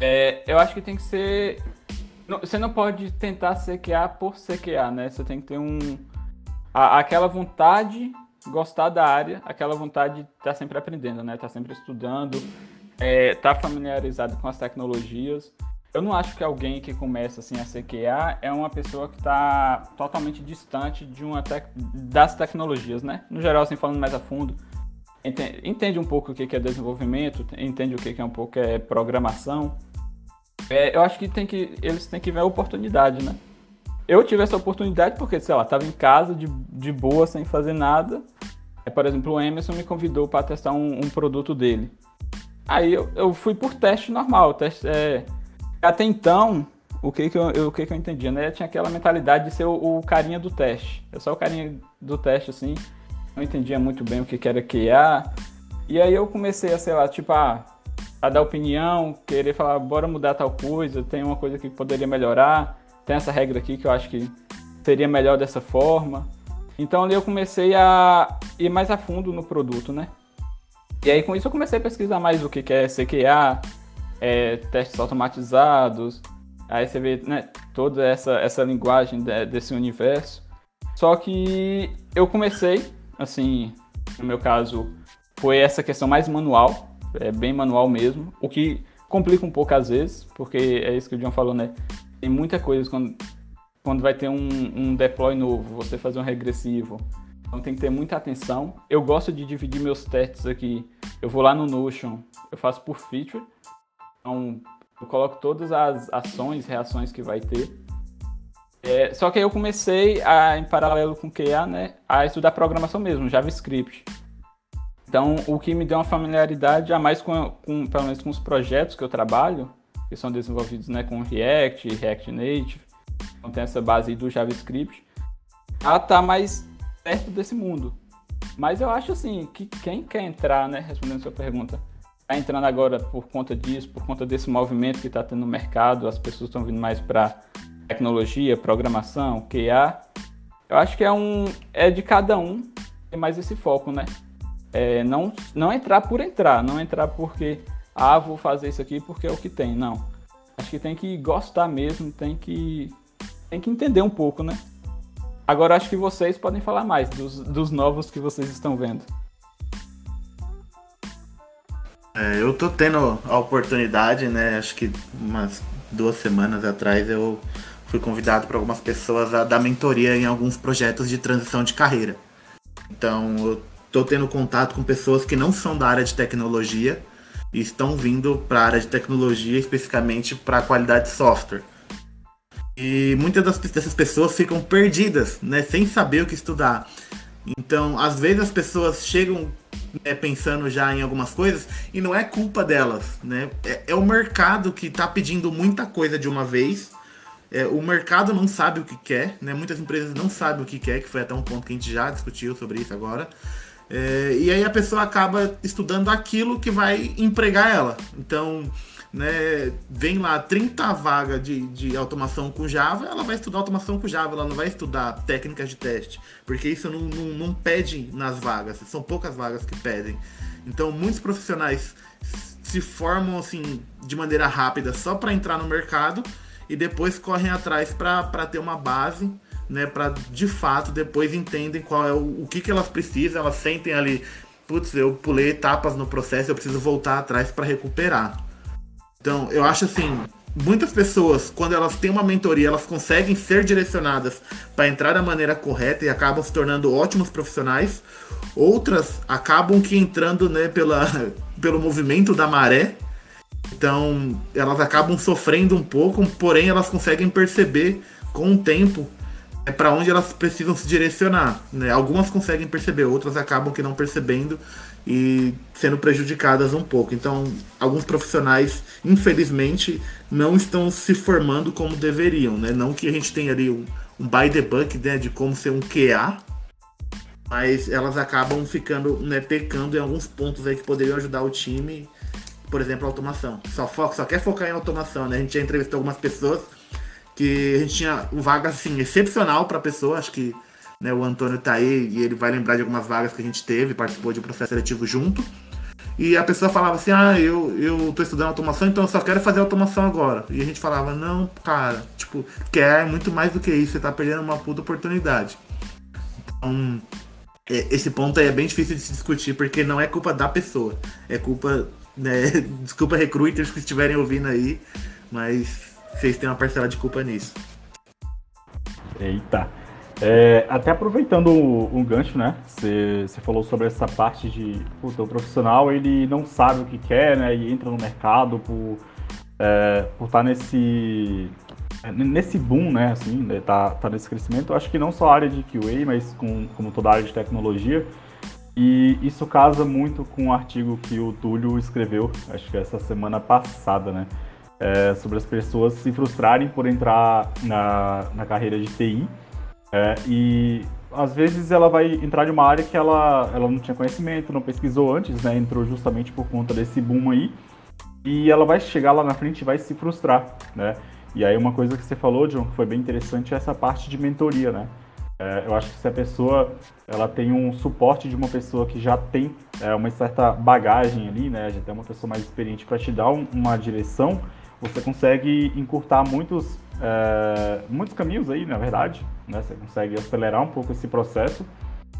É, eu acho que tem que ser. Não, você não pode tentar ser QA por ser QA, né? Você tem que ter um, a, aquela vontade, gostar da área, aquela vontade de estar tá sempre aprendendo, né? Estar tá sempre estudando, é, tá familiarizado com as tecnologias. Eu não acho que alguém que começa assim a CQA é uma pessoa que está totalmente distante de uma tec das tecnologias, né? No geral, assim, falando mais a fundo, entende, entende um pouco o que é desenvolvimento, entende o que é um pouco é programação. É, eu acho que, tem que eles têm que ver a oportunidade, né? Eu tive essa oportunidade porque, sei lá, tava em casa de, de boa, sem fazer nada. É, por exemplo, o Emerson me convidou para testar um, um, produto dele. Aí eu, eu fui por teste normal. Teste, é... Até então, o que que, eu, o que que eu entendia, né? Eu tinha aquela mentalidade de ser o, o, carinha do teste. Eu só o carinha do teste, assim. Não entendia muito bem o que, que era QA. E aí eu comecei a, sei lá, tipo, a, a dar opinião, querer falar, bora mudar tal coisa, tem uma coisa que poderia melhorar, tem essa regra aqui que eu acho que seria melhor dessa forma. Então ali eu comecei a ir mais a fundo no produto, né? E aí com isso eu comecei a pesquisar mais o que, é CQA, é, testes automatizados, aí você vê né, toda essa, essa linguagem de, desse universo. Só que eu comecei, assim, no meu caso, foi essa questão mais manual, é bem manual mesmo, o que complica um pouco às vezes, porque é isso que o John falou, né? Tem muita coisa quando, quando vai ter um, um deploy novo, você fazer um regressivo, então tem que ter muita atenção. Eu gosto de dividir meus testes aqui. Eu vou lá no Notion, eu faço por feature. Então eu coloco todas as ações, reações que vai ter. É, só que aí eu comecei a, em paralelo com o QA, né, a estudar programação mesmo, JavaScript. Então, o que me deu uma familiaridade a mais com, com, pelo menos com os projetos que eu trabalho, que são desenvolvidos né, com React, React Native, então tem essa base do JavaScript, a tá mais perto desse mundo. Mas eu acho assim, que quem quer entrar, né, respondendo a sua pergunta, tá entrando agora por conta disso, por conta desse movimento que está tendo no mercado, as pessoas estão vindo mais para tecnologia, programação, QA. Eu acho que é um é de cada um ter mais esse foco, né? É, não, não entrar por entrar, não entrar porque, ah, vou fazer isso aqui porque é o que tem. Não. Acho que tem que gostar mesmo, tem que, tem que entender um pouco, né? Agora acho que vocês podem falar mais dos, dos novos que vocês estão vendo.
É, eu tô tendo a oportunidade, né? Acho que umas duas semanas atrás eu fui convidado por algumas pessoas a dar mentoria em alguns projetos de transição de carreira. Então eu estou tendo contato com pessoas que não são da área de tecnologia estão vindo para a área de tecnologia, especificamente para a qualidade de software. E muitas dessas pessoas ficam perdidas, né, sem saber o que estudar. Então, às vezes as pessoas chegam né, pensando já em algumas coisas e não é culpa delas, né? É, é o mercado que está pedindo muita coisa de uma vez. É, o mercado não sabe o que quer, né? Muitas empresas não sabem o que quer, que foi até um ponto que a gente já discutiu sobre isso agora. É, e aí a pessoa acaba estudando aquilo que vai empregar ela. Então, né, vem lá 30 vagas de, de automação com Java, ela vai estudar automação com Java, ela não vai estudar técnicas de teste, porque isso não, não, não pede nas vagas, são poucas vagas que pedem. Então, muitos profissionais se formam assim de maneira rápida só para entrar no mercado e depois correm atrás para ter uma base né, para de fato depois entendem qual é o, o que, que elas precisam, elas sentem ali, putz, eu pulei etapas no processo, eu preciso voltar atrás para recuperar. Então, eu acho assim, muitas pessoas, quando elas têm uma mentoria, elas conseguem ser direcionadas para entrar da maneira correta e acabam se tornando ótimos profissionais. Outras acabam que entrando né, pela, (laughs) pelo movimento da maré. Então, elas acabam sofrendo um pouco, porém elas conseguem perceber com o tempo é para onde elas precisam se direcionar. Né? Algumas conseguem perceber, outras acabam que não percebendo e sendo prejudicadas um pouco. Então, alguns profissionais, infelizmente, não estão se formando como deveriam. Né? Não que a gente tenha ali um, um by the book né, de como ser um QA, mas elas acabam ficando, né, pecando em alguns pontos aí que poderiam ajudar o time. Por exemplo, automação. Só, foca, só quer focar em automação, né? A gente já entrevistou algumas pessoas que a gente tinha um vaga assim excepcional para pessoa, acho que né, o Antônio tá aí e ele vai lembrar de algumas vagas que a gente teve, participou de um processo seletivo junto. E a pessoa falava assim: "Ah, eu eu tô estudando automação, então eu só quero fazer automação agora". E a gente falava: "Não, cara, tipo, quer muito mais do que isso, você tá perdendo uma puta oportunidade". Então, é, esse ponto aí é bem difícil de se discutir porque não é culpa da pessoa, é culpa, né, (laughs) desculpa recruiters que estiverem ouvindo aí, mas vocês têm uma parcela de culpa nisso.
Eita. É, até aproveitando um, gancho, né? Você falou sobre essa parte de puta, o profissional ele não sabe o que quer, né? E entra no mercado por é, por estar tá nesse nesse boom, né? Assim, né, tá, tá nesse crescimento. Eu acho que não só a área de QA, mas com, como toda a área de tecnologia. E isso casa muito com um artigo que o Túlio escreveu, acho que essa semana passada, né? É, sobre as pessoas se frustrarem por entrar na, na carreira de TI. É, e às vezes ela vai entrar de uma área que ela, ela não tinha conhecimento, não pesquisou antes, né? Entrou justamente por conta desse boom aí. E ela vai chegar lá na frente e vai se frustrar, né? E aí uma coisa que você falou, John, que foi bem interessante, é essa parte de mentoria, né? É, eu acho que se a pessoa ela tem um suporte de uma pessoa que já tem é, uma certa bagagem ali, né, já tem uma pessoa mais experiente para te dar um, uma direção, você consegue encurtar muitos, é, muitos caminhos aí, na verdade, né, você consegue acelerar um pouco esse processo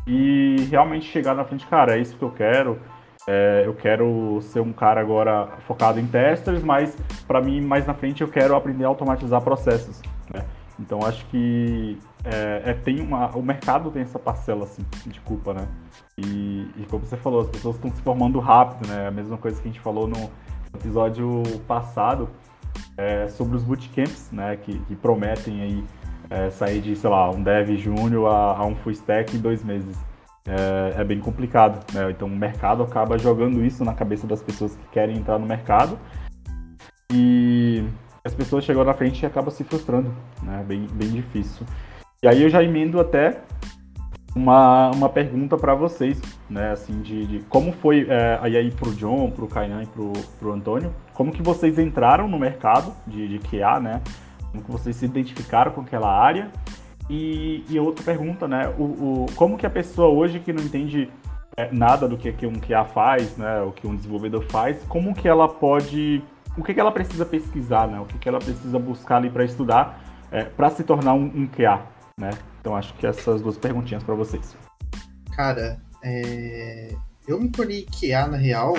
e realmente chegar na frente, cara, é isso que eu quero, é, eu quero ser um cara agora focado em testers, mas para mim mais na frente eu quero aprender a automatizar processos, né? Então acho que é, é, tem uma, o mercado tem essa parcela assim, de culpa, né? E, e como você falou, as pessoas estão se formando rápido, né? A mesma coisa que a gente falou no episódio passado é, sobre os bootcamps, né? Que, que prometem aí é, sair de, sei lá, um dev júnior a, a, um full stack em dois meses. É, é bem complicado, né? Então o mercado acaba jogando isso na cabeça das pessoas que querem entrar no mercado. E as pessoas chegam na frente e acabam se frustrando, né? Bem, bem difícil. E aí eu já emendo até uma, uma pergunta para vocês, né? Assim, de, de como foi é, aí, aí pro John, pro Kainan e pro, pro Antônio, como que vocês entraram no mercado de, de QA, né? Como que vocês se identificaram com aquela área? E, e outra pergunta, né? O, o, como que a pessoa hoje que não entende é, nada do que, que um QA faz, né? O que um desenvolvedor faz, como que ela pode o que, que ela precisa pesquisar, né? O que, que ela precisa buscar ali para estudar é, para se tornar um, um QA, né? Então acho que essas duas perguntinhas para vocês.
Cara, é... eu me tornei QA na real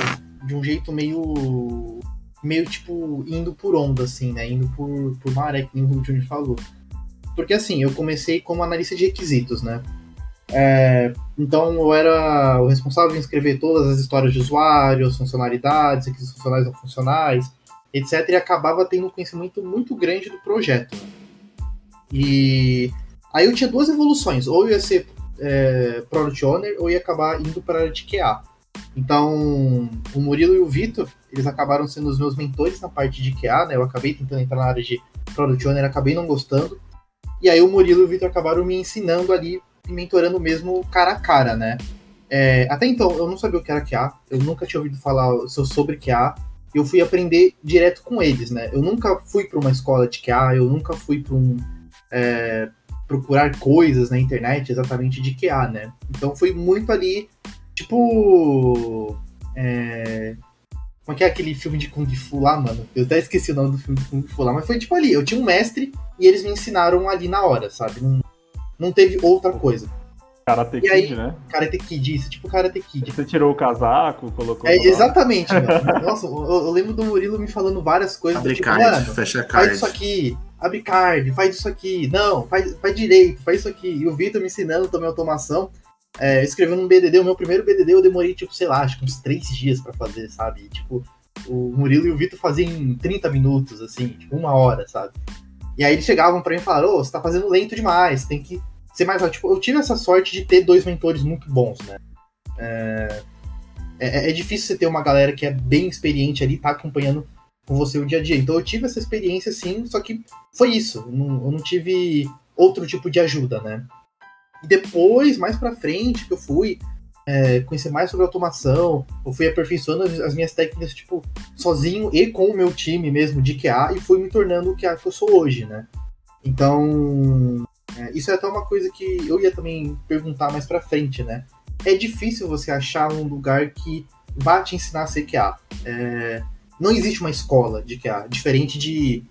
de um jeito meio meio tipo indo por onda assim, né? Indo por por maré que nem o Júnior falou. Porque assim, eu comecei como analista de requisitos, né? É, então eu era o responsável em escrever todas as histórias de usuário, as funcionalidades, requisitos funcionais não funcionais, etc. E acabava tendo um conhecimento muito grande do projeto. E aí eu tinha duas evoluções, ou eu ia ser é, Product Owner, ou ia acabar indo para a área de QA. Então, o Murilo e o Vitor, eles acabaram sendo os meus mentores na parte de QA, né? Eu acabei tentando entrar na área de Product Owner, acabei não gostando. E aí o Murilo e o Vitor acabaram me ensinando ali, me mentorando mesmo cara a cara, né? É, até então, eu não sabia o que era QA, eu nunca tinha ouvido falar sobre QA, eu fui aprender direto com eles, né? Eu nunca fui para uma escola de QA, eu nunca fui para um é, procurar coisas na internet exatamente de QA, né? Então foi muito ali, tipo, é, como é que é aquele filme de Kung Fu lá, mano? Eu até esqueci o nome do filme de Kung Fu lá, mas foi tipo ali, eu tinha um mestre e eles me ensinaram ali na hora, sabe? Não, não teve outra coisa.
Karate
e
Kid,
aí,
né?
Karate Kid, isso, tipo Karate Kid.
Você tirou o casaco, colocou.
É, exatamente, mano. (laughs) Nossa, eu, eu, lembro do Murilo me falando várias coisas.
Abre
tipo,
card,
mano,
fecha card.
faz isso aqui, abre card, faz isso aqui. Não, faz, faz direito, faz isso aqui. E o Vitor me ensinando também automação. É, escrevendo um BDD, o meu primeiro BDD eu demorei, tipo, sei lá, acho que uns três dias pra fazer, sabe? E, tipo, o Murilo e o Vitor faziam em 30 minutos, assim, tipo, uma hora, sabe? E aí eles chegavam pra mim e falaram, ô, oh, você tá fazendo lento demais, tem que ser mais Tipo, eu tive essa sorte de ter dois mentores muito bons, né? É, é, é, difícil você ter uma galera que é bem experiente ali, tá acompanhando com você o dia a dia. Então eu tive essa experiência sim, só que foi isso. Eu não, eu não tive outro tipo de ajuda, né? E depois, mais pra frente, que eu fui é, conhecer mais sobre automação, eu fui aperfeiçoando as, as, minhas técnicas, tipo, sozinho e com o meu time mesmo de QA, e fui me tornando o QA que eu sou hoje, né? Então, é, isso é até uma coisa que eu ia também perguntar mais pra frente, né? É difícil você achar um lugar que vá te ensinar a ser QA. É, não existe uma escola de QA, diferente de,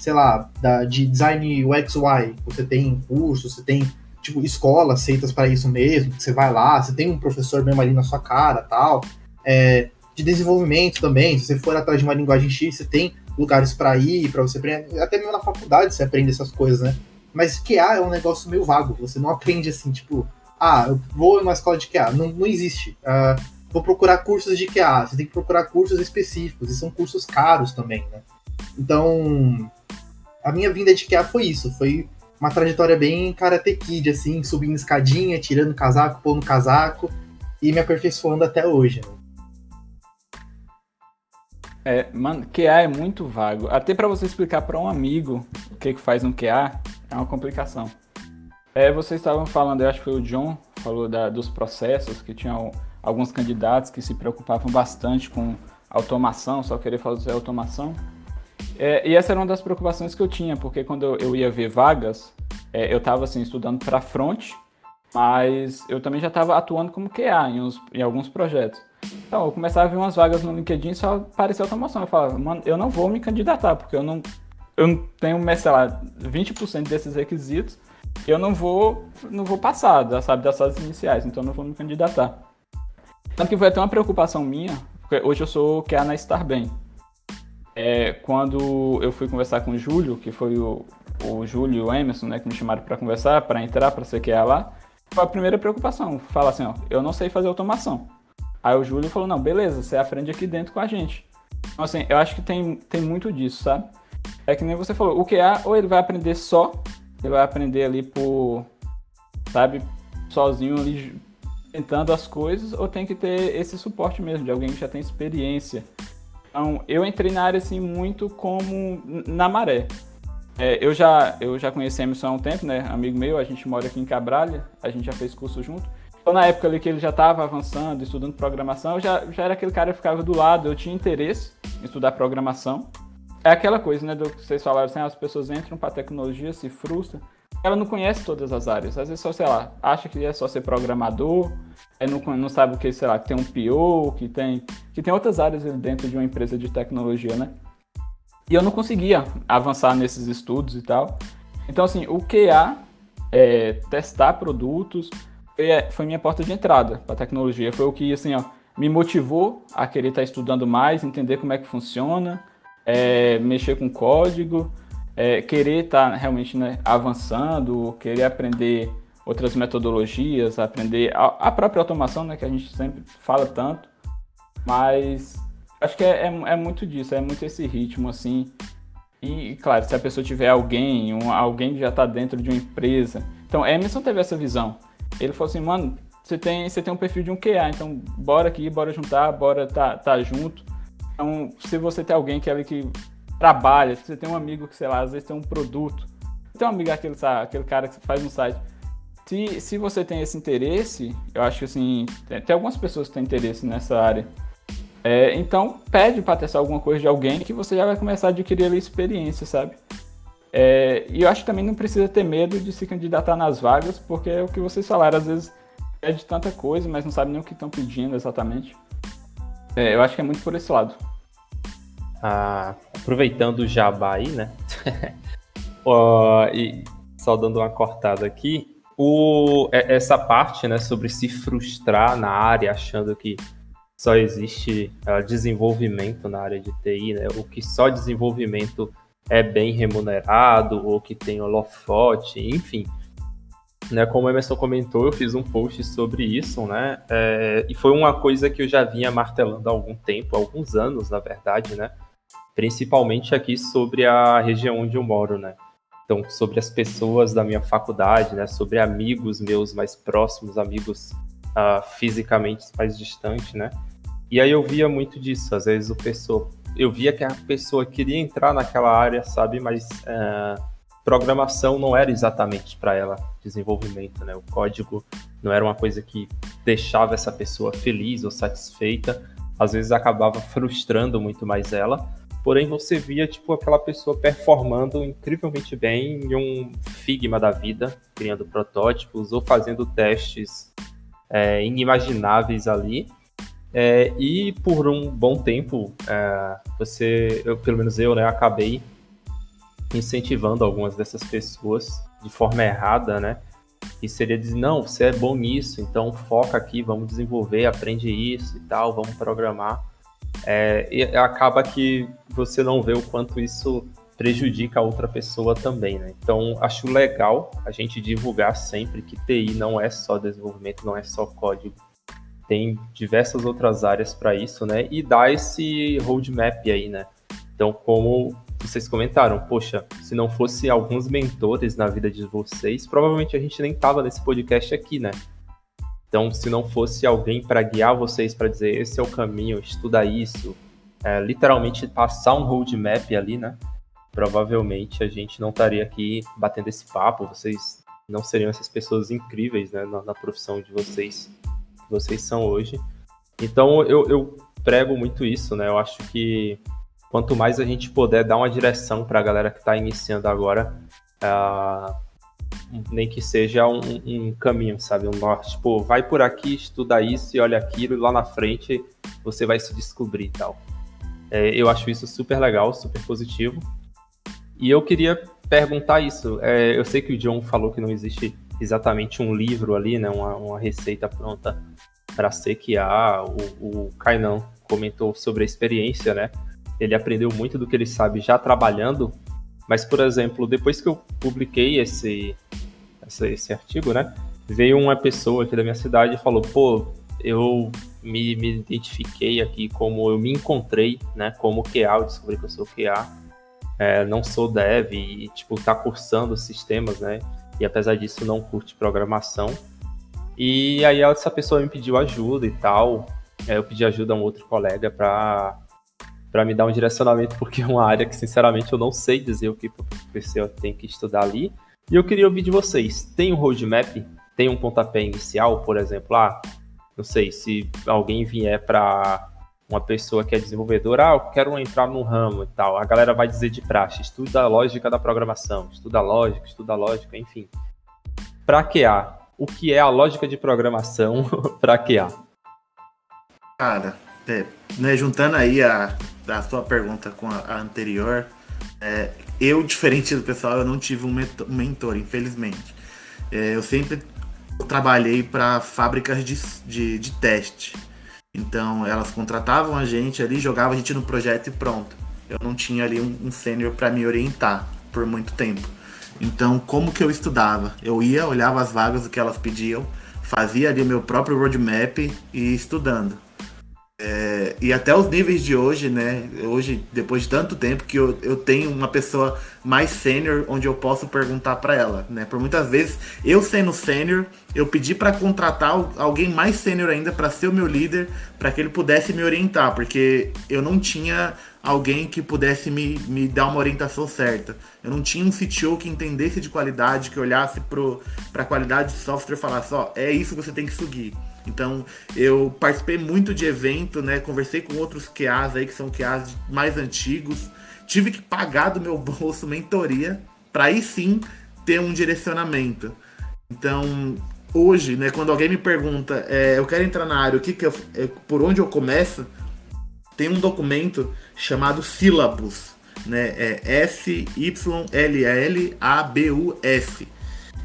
sei lá, da, de design UX UI. Você tem cursos, você tem tipo escolas feitas para isso mesmo, você vai lá, você tem um professor mesmo ali na sua cara, tal. É, de desenvolvimento também, se você for atrás de uma linguagem X, você tem lugares para ir, para você aprender, até mesmo na faculdade você aprende essas coisas, né? Mas QA é um negócio meio vago. Você não aprende assim, tipo, ah, eu vou em uma escola de QA. Não, não existe. Uh, vou procurar cursos de QA. Você tem que procurar cursos específicos. E são cursos caros também, né? Então, a minha vinda de QA foi isso. Foi uma trajetória bem Karate Kid, assim, subindo escadinha, tirando casaco, pondo casaco. e me aperfeiçoando até hoje. Né?
É, mano, QA é muito vago. Até para você explicar para um amigo o que, que faz um QA é uma complicação. É, vocês estavam falando, eu acho que foi o John, falou da, dos processos, que tinham alguns candidatos que se preocupavam bastante com automação, só querer fazer automação. É, e essa era uma das preocupações que eu tinha, porque quando eu ia ver vagas, é, eu estava assim, estudando para front, mas eu também já estava atuando como QA em, uns, em, alguns projetos. Então, eu começava a ver umas vagas no LinkedIn só aparecia automação. Eu falava, mano, eu não vou me candidatar, porque eu não, eu não tenho, sei lá, 20% desses requisitos, eu não vou, não vou passar, sabe, das fases iniciais, então eu não vou me candidatar. Tanto que foi até uma preocupação minha, porque hoje eu sou QA na Starbem. É, quando eu fui conversar com o Júlio, que foi o, o Júlio e o Emerson, né, que me chamaram para conversar, para entrar, para ser QA lá, foi a primeira preocupação. Fala assim, ó, eu não sei fazer automação. Aí o Júlio falou, não, beleza, você aprende aqui dentro com a gente. Então, assim, eu acho que tem, tem muito disso, sabe? É que nem você falou, o QA, ou ele vai aprender só, ele vai aprender ali por, sabe, sozinho ali, tentando as coisas, ou tem que ter esse suporte mesmo, de alguém que já tem experiência. Então, eu entrei na área, assim, muito como na maré. É, eu, já, eu já conheci Emerson há um tempo, né? Amigo meu, a gente mora aqui em Cabralha, a gente já fez curso junto. Então, na época ali que ele já estava avançando, estudando programação, eu já, já era aquele cara que ficava do lado, eu tinha interesse em estudar programação. É aquela coisa, né, do que vocês falaram, assim, as pessoas entram para tecnologia, se frustram, ela não conhece todas as áreas. Às vezes só, sei lá, acha que é só ser programador, é, não, não sabe o que, sei lá, que tem um PO, que tem, que tem outras áreas dentro de uma empresa de tecnologia, né? E eu não conseguia avançar nesses estudos e tal. Então, assim, o QA, é, testar produtos, foi, é, foi minha porta de entrada para tecnologia. Foi o que, assim, ó, me motivou a querer estar estudando mais, entender como é que funciona, é, mexer com código, é, querer estar tá realmente né, avançando, querer aprender outras metodologias, aprender a, a, própria automação, né, que a gente sempre fala tanto, mas acho que é, é, é, muito disso, é muito esse ritmo, assim, e, claro, se a pessoa tiver alguém, um, alguém que já está dentro de uma empresa, então Emerson teve essa visão, ele falou assim, mano, você tem, você tem um perfil de um QA, então bora aqui, bora juntar, bora tá, tá junto, então, se você tem alguém que é ali que trabalha, você tem um amigo que, sei lá, às vezes tem um produto, tem um amigo aquele, sabe, aquele cara que faz um site. Se, se você tem esse interesse, eu acho que assim, tem, tem algumas pessoas que têm interesse nessa área. É, então, pede para testar alguma coisa de alguém que você já vai começar a adquirir ali experiência, sabe? É, e eu acho que também não precisa ter medo de se candidatar nas vagas, porque é o que vocês falaram, às vezes pede tanta coisa, mas não sabe nem o que estão pedindo exatamente. É, eu acho que é muito por esse lado.
Ah, aproveitando o jabá aí, né? (laughs) oh, e só dando uma cortada aqui, o, é, essa parte né, sobre se frustrar na área, achando que só existe uh, desenvolvimento na área de TI, né? O que só desenvolvimento é bem remunerado, ou que tem holofote, enfim né, como o Emerson comentou, eu fiz um post sobre isso, né? É, e foi uma coisa que eu já vinha martelando há algum tempo, alguns anos, na verdade, né? Principalmente aqui sobre a região onde eu moro, né? Então, sobre as pessoas da minha faculdade, né? Sobre amigos meus mais próximos, amigos uh, fisicamente mais distantes, né? E aí eu via muito disso. Às vezes o pessoa, eu via que a pessoa queria entrar naquela área, sabe? Mas uh, programação não era exatamente para ela desenvolvimento, né? O código não era uma coisa que deixava essa pessoa feliz ou satisfeita, às vezes acabava (laughs) frustrando muito mais ela. Porém, você via tipo aquela pessoa performando incrivelmente bem em um Figma da vida, criando protótipos ou fazendo testes é, inimagináveis ali. É, e por um bom tempo, é, você, eu, pelo menos eu, né, acabei incentivando algumas dessas pessoas de forma errada, né? E seria dizer, não, você é bom nisso, então foca aqui, vamos desenvolver, aprende isso e tal, vamos programar. É, e acaba que você não vê o quanto isso prejudica a outra pessoa também, né? Então, acho legal a gente divulgar sempre que TI não é só desenvolvimento, não é só código. Tem diversas outras áreas para isso, né? E dar esse roadmap aí, né? Então, como vocês comentaram, poxa, se não fosse alguns mentores na vida de vocês, provavelmente a gente nem tava nesse podcast aqui, né? Então, se não fosse alguém para guiar vocês para dizer esse é o caminho, estuda isso, é, literalmente passar um roadmap ali, né? Provavelmente a gente não estaria aqui batendo esse papo, vocês não seriam essas pessoas incríveis né, na, na profissão de vocês, que vocês são hoje. Então eu, eu prego muito isso, né? Eu acho que quanto mais a gente puder dar uma direção para a galera que está iniciando agora, uh, nem que seja um, um, caminho, sabe? Um norte. Tipo, vai por aqui, estuda isso e olha aquilo, e lá na frente você vai se descobrir e tal. É, eu acho isso super legal, super positivo. E eu queria perguntar isso. É, eu sei que o John falou que não existe exatamente um livro ali, né? Uma, uma receita pronta para CQA. O, o Kainan comentou sobre a experiência, né? Ele aprendeu muito do que ele sabe já trabalhando. Mas, por exemplo, depois que eu publiquei esse, esse, esse artigo, né? Veio uma pessoa aqui da minha cidade e falou: pô, eu me, me identifiquei aqui como eu me encontrei, né? Como QA, eu descobri que eu sou QA. É, não sou dev e, tipo, tá cursando sistemas, né? E apesar disso, não curte programação. E aí essa pessoa me pediu ajuda e tal. É, eu pedi ajuda a um outro colega para para me dar um direcionamento, porque é uma área que, sinceramente, eu não sei dizer o que a pessoa tem que estudar ali. E eu queria ouvir de vocês. Tem um roadmap? Tem um pontapé inicial, por exemplo? Ah, não sei, se alguém vier para uma pessoa que é desenvolvedora, ah, eu quero entrar no ramo e tal, a galera vai dizer de praxe, estuda a lógica da programação, estuda a lógica, estuda a lógica, enfim. Para QA, o que é a lógica de programação (laughs) para QA?
Cara, é, né, juntando aí a, a sua pergunta com a, a anterior, é, eu, diferente do pessoal, eu não tive um mentor, infelizmente. É, eu sempre trabalhei para fábricas de, de, de, teste. Então elas contratavam a gente ali, jogavam a gente no projeto e pronto. Eu não tinha ali um, um sênior para me orientar por muito tempo. Então, como que eu estudava? Eu ia, olhava as vagas, o que elas pediam, fazia ali o meu próprio roadmap e estudando. É, e até os níveis de hoje, né? Hoje, depois de tanto tempo, que eu, eu tenho uma pessoa mais sênior onde eu posso perguntar para ela, né? Por muitas vezes, eu sendo sênior, eu pedi para contratar alguém mais sênior ainda para ser o meu líder, para que ele pudesse me orientar, porque eu não tinha alguém que pudesse me, me dar uma orientação certa. Eu não tinha um CTO que entendesse de qualidade, que olhasse para a qualidade de software e falasse: ó, é isso que você tem que seguir. Então, eu participei muito de evento, né? Conversei com outros QAs aí que são QAs mais antigos. Tive que pagar do meu (laughs) bolso mentoria para aí sim ter um direcionamento. Então, hoje, né, quando alguém me pergunta, é, eu quero entrar na área, o que, que eu, é, por onde eu começo, tem um documento chamado Syllabus, né? É S Y L L A B U S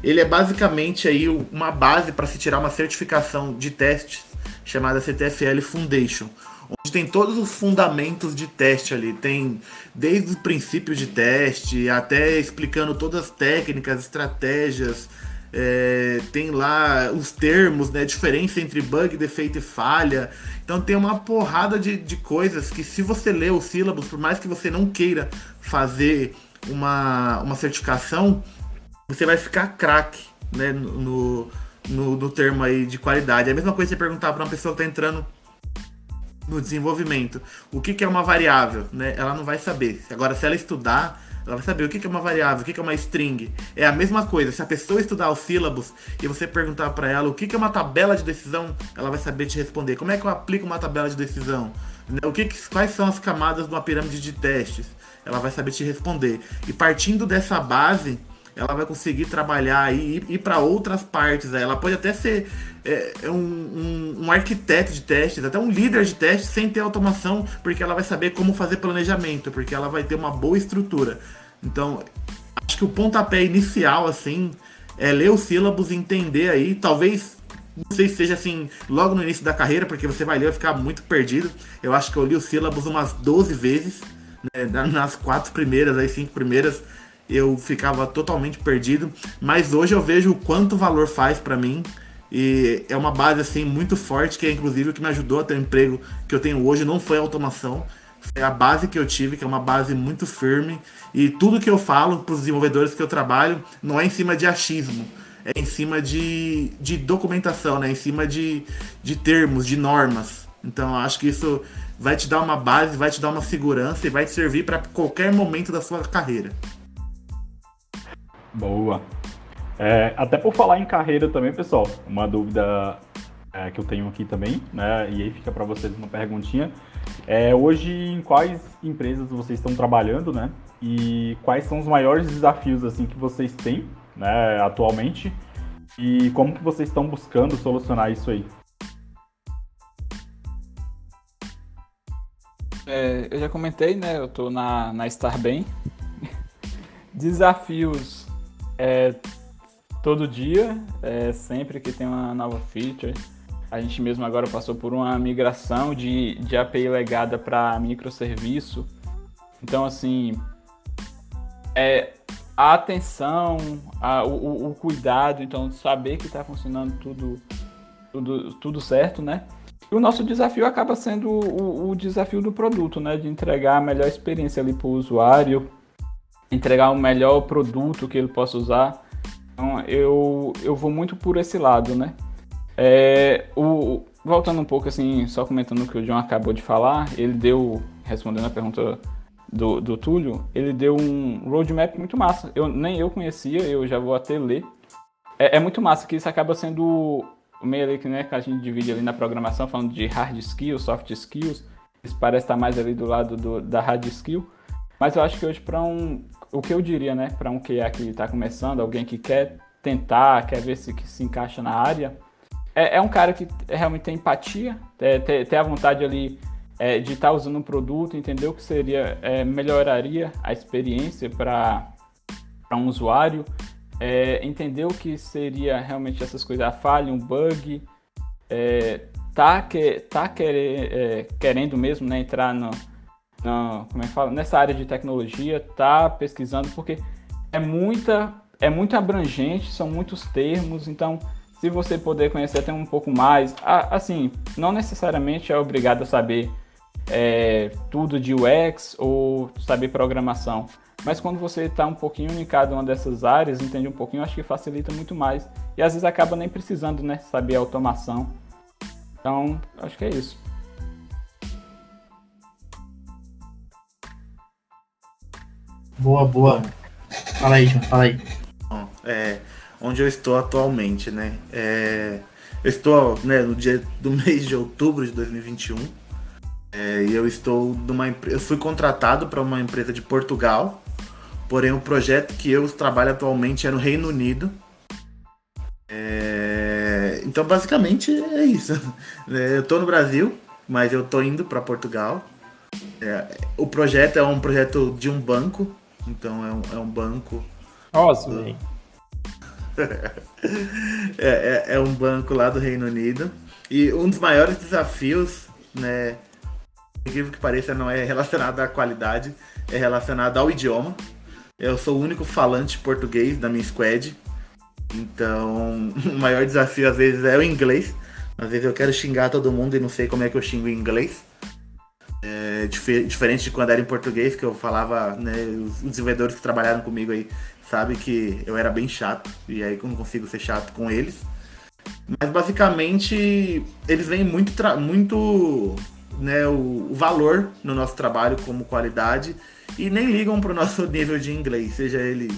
ele é basicamente aí uma base para se tirar uma certificação de testes chamada CTFL Foundation, onde tem todos os fundamentos de teste ali, tem desde o princípio de teste até explicando todas as técnicas, estratégias, é, tem lá os termos, né, diferença entre bug, defeito e falha. Então tem uma porrada de, de coisas que se você ler os sílabos, por mais que você não queira fazer uma, uma certificação, você vai ficar craque, né, no, no, no, termo aí de qualidade. É a mesma coisa você perguntar para uma pessoa que está entrando no desenvolvimento o que, que é uma variável, né? Ela não vai saber. Agora, se ela estudar, ela vai saber o que, que é uma variável, o que, que é uma string. É a mesma coisa. Se a pessoa estudar os sílabos e você perguntar para ela o que, é uma tabela de decisão, ela vai saber te responder. Como é que eu aplico uma tabela de decisão? Né? O que quais são as camadas de uma pirâmide de testes? Ela vai saber te responder. E partindo dessa base, ela vai conseguir trabalhar e ir, para outras partes. Ela pode até ser é, um, um, um, arquiteto de testes, até um líder de testes sem ter automação, porque ela vai saber como fazer planejamento, porque ela vai ter uma boa estrutura. Então, acho que o pontapé inicial, assim, é ler os sílabos e entender aí, talvez. Não sei se seja assim logo no início da carreira, porque você vai ler e ficar muito perdido. Eu acho que eu li os sílabos umas 12 vezes, né, nas quatro primeiras, as cinco primeiras eu ficava totalmente perdido, mas hoje eu vejo o quanto valor faz para mim e é uma base assim muito forte que é inclusive o que me ajudou a ter o emprego que eu tenho hoje não foi a automação, foi a base que eu tive, que é uma base muito firme e tudo que eu falo para os desenvolvedores que eu trabalho não é em cima de achismo, é em cima de, de documentação, né? Em cima de, de termos, de normas. Então acho que isso vai te dar uma base, vai te dar uma segurança e vai te servir para qualquer momento da sua carreira.
Boa. É, até por falar em carreira também, pessoal, uma dúvida é, que eu tenho aqui também, né? E aí fica para vocês uma perguntinha. É, hoje, em quais empresas vocês estão trabalhando, né? E quais são os maiores desafios assim que vocês têm, né, atualmente? E como que vocês estão buscando solucionar isso aí?
É, eu já comentei, né? Eu tô na, na Starbem. (laughs) Desafios é, todo dia, é, sempre que tem uma nova feature. A gente mesmo agora passou por uma migração de, de API legada para microserviço. Então, assim, é, a atenção, a, o, o, cuidado, então, saber que está funcionando tudo, tudo, tudo certo, né? E o nosso desafio acaba sendo o, o, desafio do produto, né? De entregar a melhor experiência ali para o usuário, entregar o melhor produto que ele possa usar. Então, eu, eu vou muito por esse lado, né? É, o, voltando um pouco, assim, só comentando o que o John acabou de falar, ele deu, respondendo a pergunta do, do Túlio, ele deu um roadmap muito massa. Eu, nem eu conhecia, eu já vou até ler. É, é muito massa que isso acaba sendo meio ali que, né, que a gente divide ali na programação, falando de hard skills, soft skills. Isso parece estar mais ali do lado do, da hard skill. Mas eu acho que hoje, para um. O que eu diria, né, para um QA que está começando, alguém que quer tentar, quer ver se se encaixa na área, é, é um cara que realmente tem empatia, ter, ter a vontade ali é, de estar tá usando um produto, entender o que seria, é, melhoraria a experiência para um usuário, é, entender o que seria realmente essas coisas, a falha, um bug, é, tá, que, tá querer, é, querendo mesmo né, entrar no, no, como é que fala? nessa área de tecnologia, tá pesquisando, porque é muita, é muito abrangente, são muitos termos, então se você poder conhecer até um pouco mais, assim, não necessariamente é obrigado a saber é, tudo de UX ou saber programação, mas quando você está um pouquinho em cada uma dessas áreas, entende um pouquinho, acho que facilita muito mais. E às vezes acaba nem precisando, né, saber automação. Então, acho que é isso.
Boa, boa. Fala aí, João, fala aí.
É, onde eu estou atualmente, né? É, eu estou né, no dia do (laughs) mês de outubro de 2021 é, e eu estou numa eu fui contratado para uma empresa de Portugal, porém o projeto que eu trabalho atualmente é no Reino Unido. É, então basicamente é isso. (laughs) É, eu estou no Brasil, mas eu estou indo para Portugal. É, o projeto é um projeto de um banco, então é um, é um banco.
Nossa, (laughs)
é, é, é, um banco lá do Reino Unido. E um dos maiores desafios, né? Incrível que pareça, não é relacionado à qualidade, é relacionado ao idioma. Eu sou o único falante português da minha squad. Então, (laughs) o maior desafio às vezes é o inglês. Às vezes eu quero xingar todo mundo e não sei como é que eu xingo em inglês. É, diferente de quando era em português, que eu falava, né, os desenvolvedores que trabalharam comigo aí sabe que eu era bem chato, e aí eu não consigo ser chato com eles. Mas basicamente eles veem muito, muito né, o, o, valor no nosso trabalho como qualidade e nem ligam para o nosso (laughs) nível de inglês, seja ele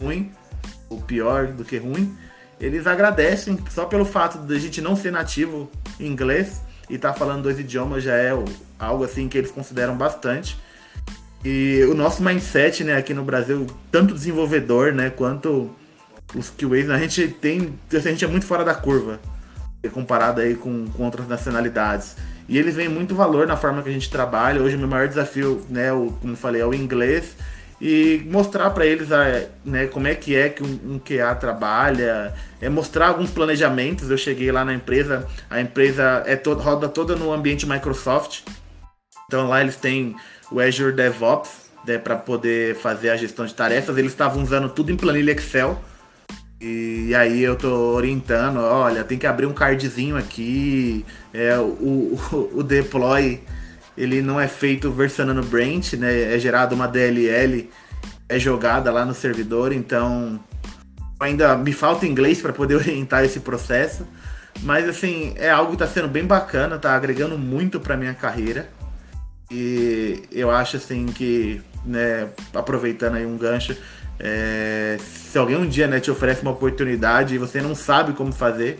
ruim ou pior do que ruim. Eles agradecem só pelo fato de a gente não ser nativo em inglês e estar tá falando dois idiomas já é algo assim que eles consideram bastante. E o nosso mindset, né, aqui no Brasil, tanto desenvolvedor, né, quanto os QAs, a gente tem, a gente é muito fora da curva, comparado aí com, com outras nacionalidades. E eles veem muito valor na forma que a gente trabalha. Hoje o meu maior desafio, né, o, como falei, é o inglês e mostrar para eles a, né, como é que é que um, um QA trabalha, é mostrar alguns planejamentos. Eu cheguei lá na empresa, a empresa é to roda toda no ambiente Microsoft. Então lá eles têm o Azure DevOps, né, para poder fazer a gestão de tarefas. Eles estavam usando tudo em planilha Excel. E aí eu tô orientando, olha, tem que abrir um cardzinho aqui, é, o, o, o deploy ele não é feito versionando branch, né? É gerado uma DLL, é jogada lá no servidor, então ainda me falta inglês para poder (laughs) orientar esse processo. Mas assim, é algo que está sendo bem bacana, tá agregando muito para minha carreira. E eu acho assim que, né, aproveitando aí um gancho, é, se alguém um dia né, te oferece uma oportunidade e você não sabe como fazer,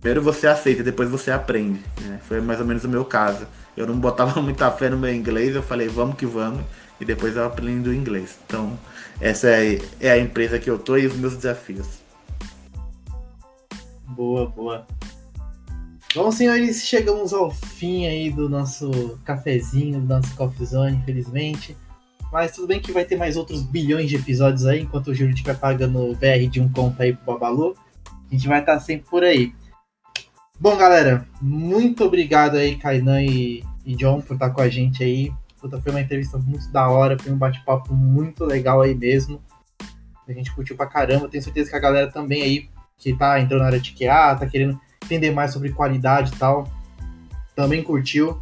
primeiro você aceita, depois você aprende. Né? Foi mais ou menos o meu caso. Eu não botava (laughs) muita fé no meu inglês, eu falei, vamos que vamos, e depois eu aprendi o inglês. Então, essa é, é a empresa que eu tô e os meus desafios.
Boa, boa. Bom, senhores, chegamos ao fim aí do nosso cafezinho, do nosso Coffee Zone, infelizmente. Mas tudo bem que vai ter mais outros bilhões de episódios aí, enquanto o Júlio estiver pagando o BR de um conto aí pro Babalu. A gente vai estar sempre por aí. Bom, galera, muito obrigado aí, Kainan e, e John, por estar com a gente aí. Puta, foi uma entrevista muito da hora, foi um bate-papo muito legal aí mesmo. A gente curtiu pra caramba. Tenho certeza que a galera também aí, que tá entrando na área de QA, tá querendo entender mais sobre qualidade e tal, também curtiu.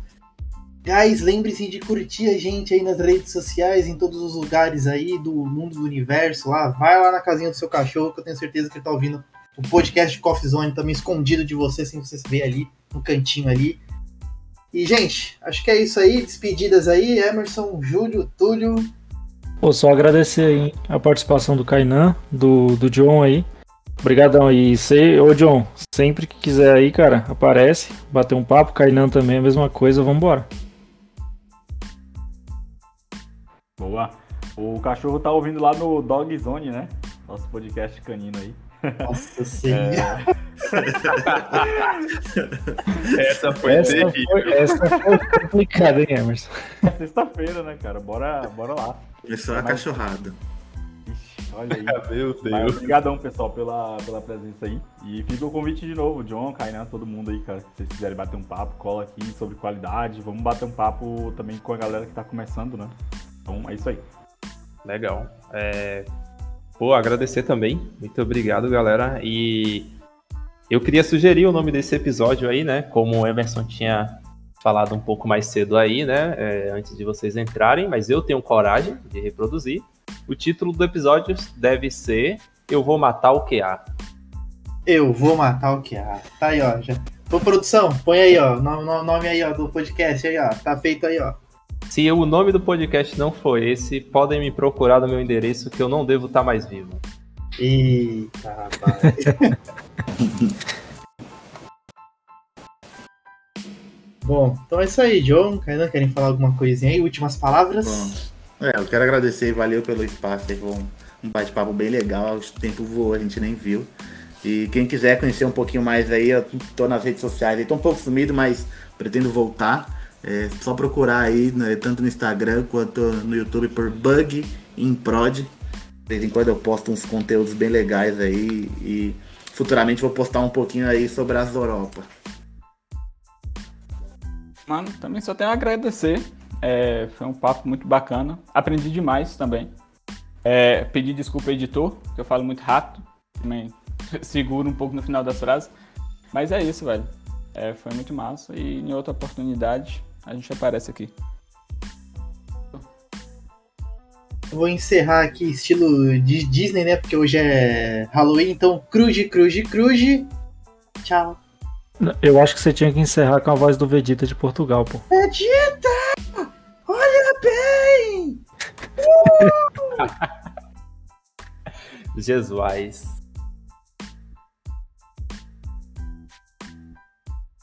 Guys, lembre-se de curtir a gente aí nas redes sociais, em todos os lugares aí do mundo do universo lá. Vai lá na casinha do seu cachorro, que eu tenho certeza que ele tá ouvindo o podcast Coffee Zone também escondido de você, sem você se ver ali, no cantinho ali. E, gente, acho que é isso aí. Despedidas aí, Emerson, Júlio, Túlio.
Pô, só agradecer aí a participação do Kainan, do, do John aí. Obrigadão aí. Sei, ô John, sempre que quiser aí, cara, aparece, bater um papo. Kainan também a mesma coisa, vambora.
Boa. O cachorro tá ouvindo lá no Dog Zone, né? Nosso podcast canino aí.
Nossa senhora.
É... (laughs) essa foi
essa foi, essa foi complicada, hein, Emerson?
Sexta-feira, né, cara? Bora, bora lá.
Começou a cachorrada.
Olha aí. (laughs)
Meu Deus.
Mas, obrigadão, pessoal, pela, pela presença aí. E fica o convite de novo, John, Kainan, todo mundo aí, cara. Se vocês quiserem bater um papo, cola aqui sobre qualidade. Vamos bater um papo também com a galera que tá começando, né? Então é isso aí.
Legal. É... Pô, agradecer também. Muito obrigado, galera. E eu queria sugerir o nome desse episódio aí, né? Como o Emerson tinha falado um pouco mais cedo aí, né? É, antes de vocês entrarem, mas eu tenho coragem de reproduzir. O título do episódio deve ser Eu Vou Matar o QA.
Eu vou matar o QA. Tá aí, ó. Já... Ô, produção, põe aí, ó. Nome, nome aí, ó, do podcast aí, ó. Tá feito aí, ó.
Se o nome do podcast não for esse, podem me procurar no meu endereço que eu não devo estar mais vivo.
Eita, rapaz. (laughs) Bom, então é isso aí, John. Kainan, querem falar alguma coisinha aí? Últimas palavras?
Bom, é, eu quero agradecer, valeu pelo espaço, foi um, um bate-papo bem legal, o tempo voou, a gente nem viu. E quem quiser conhecer um pouquinho mais aí, eu tô nas redes sociais, eu tô um pouco sumido, mas pretendo voltar. É só procurar aí, né, tanto no Instagram quanto no YouTube por Bug in Prod. De vez em quando eu posto uns conteúdos bem legais aí e futuramente vou postar um pouquinho aí sobre as Europa.
Mano, também só tenho a agradecer. É, foi um papo muito bacana. Aprendi demais também. É, pedi desculpa, editor, que eu falo muito rápido. Também (laughs) seguro um pouco no final das frases. Mas é isso, velho. É, foi muito massa. E em outra oportunidade, a gente aparece aqui.
Vou encerrar aqui estilo de Disney, né? Porque hoje é Halloween, então cruze, cruze, cruze. Tchau.
Eu acho que você tinha que encerrar com a voz do Vegeta de Portugal, pô.
Vegeta! (laughs)
Jesus.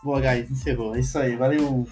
Boa, guys, encerrou. É isso aí, valeu.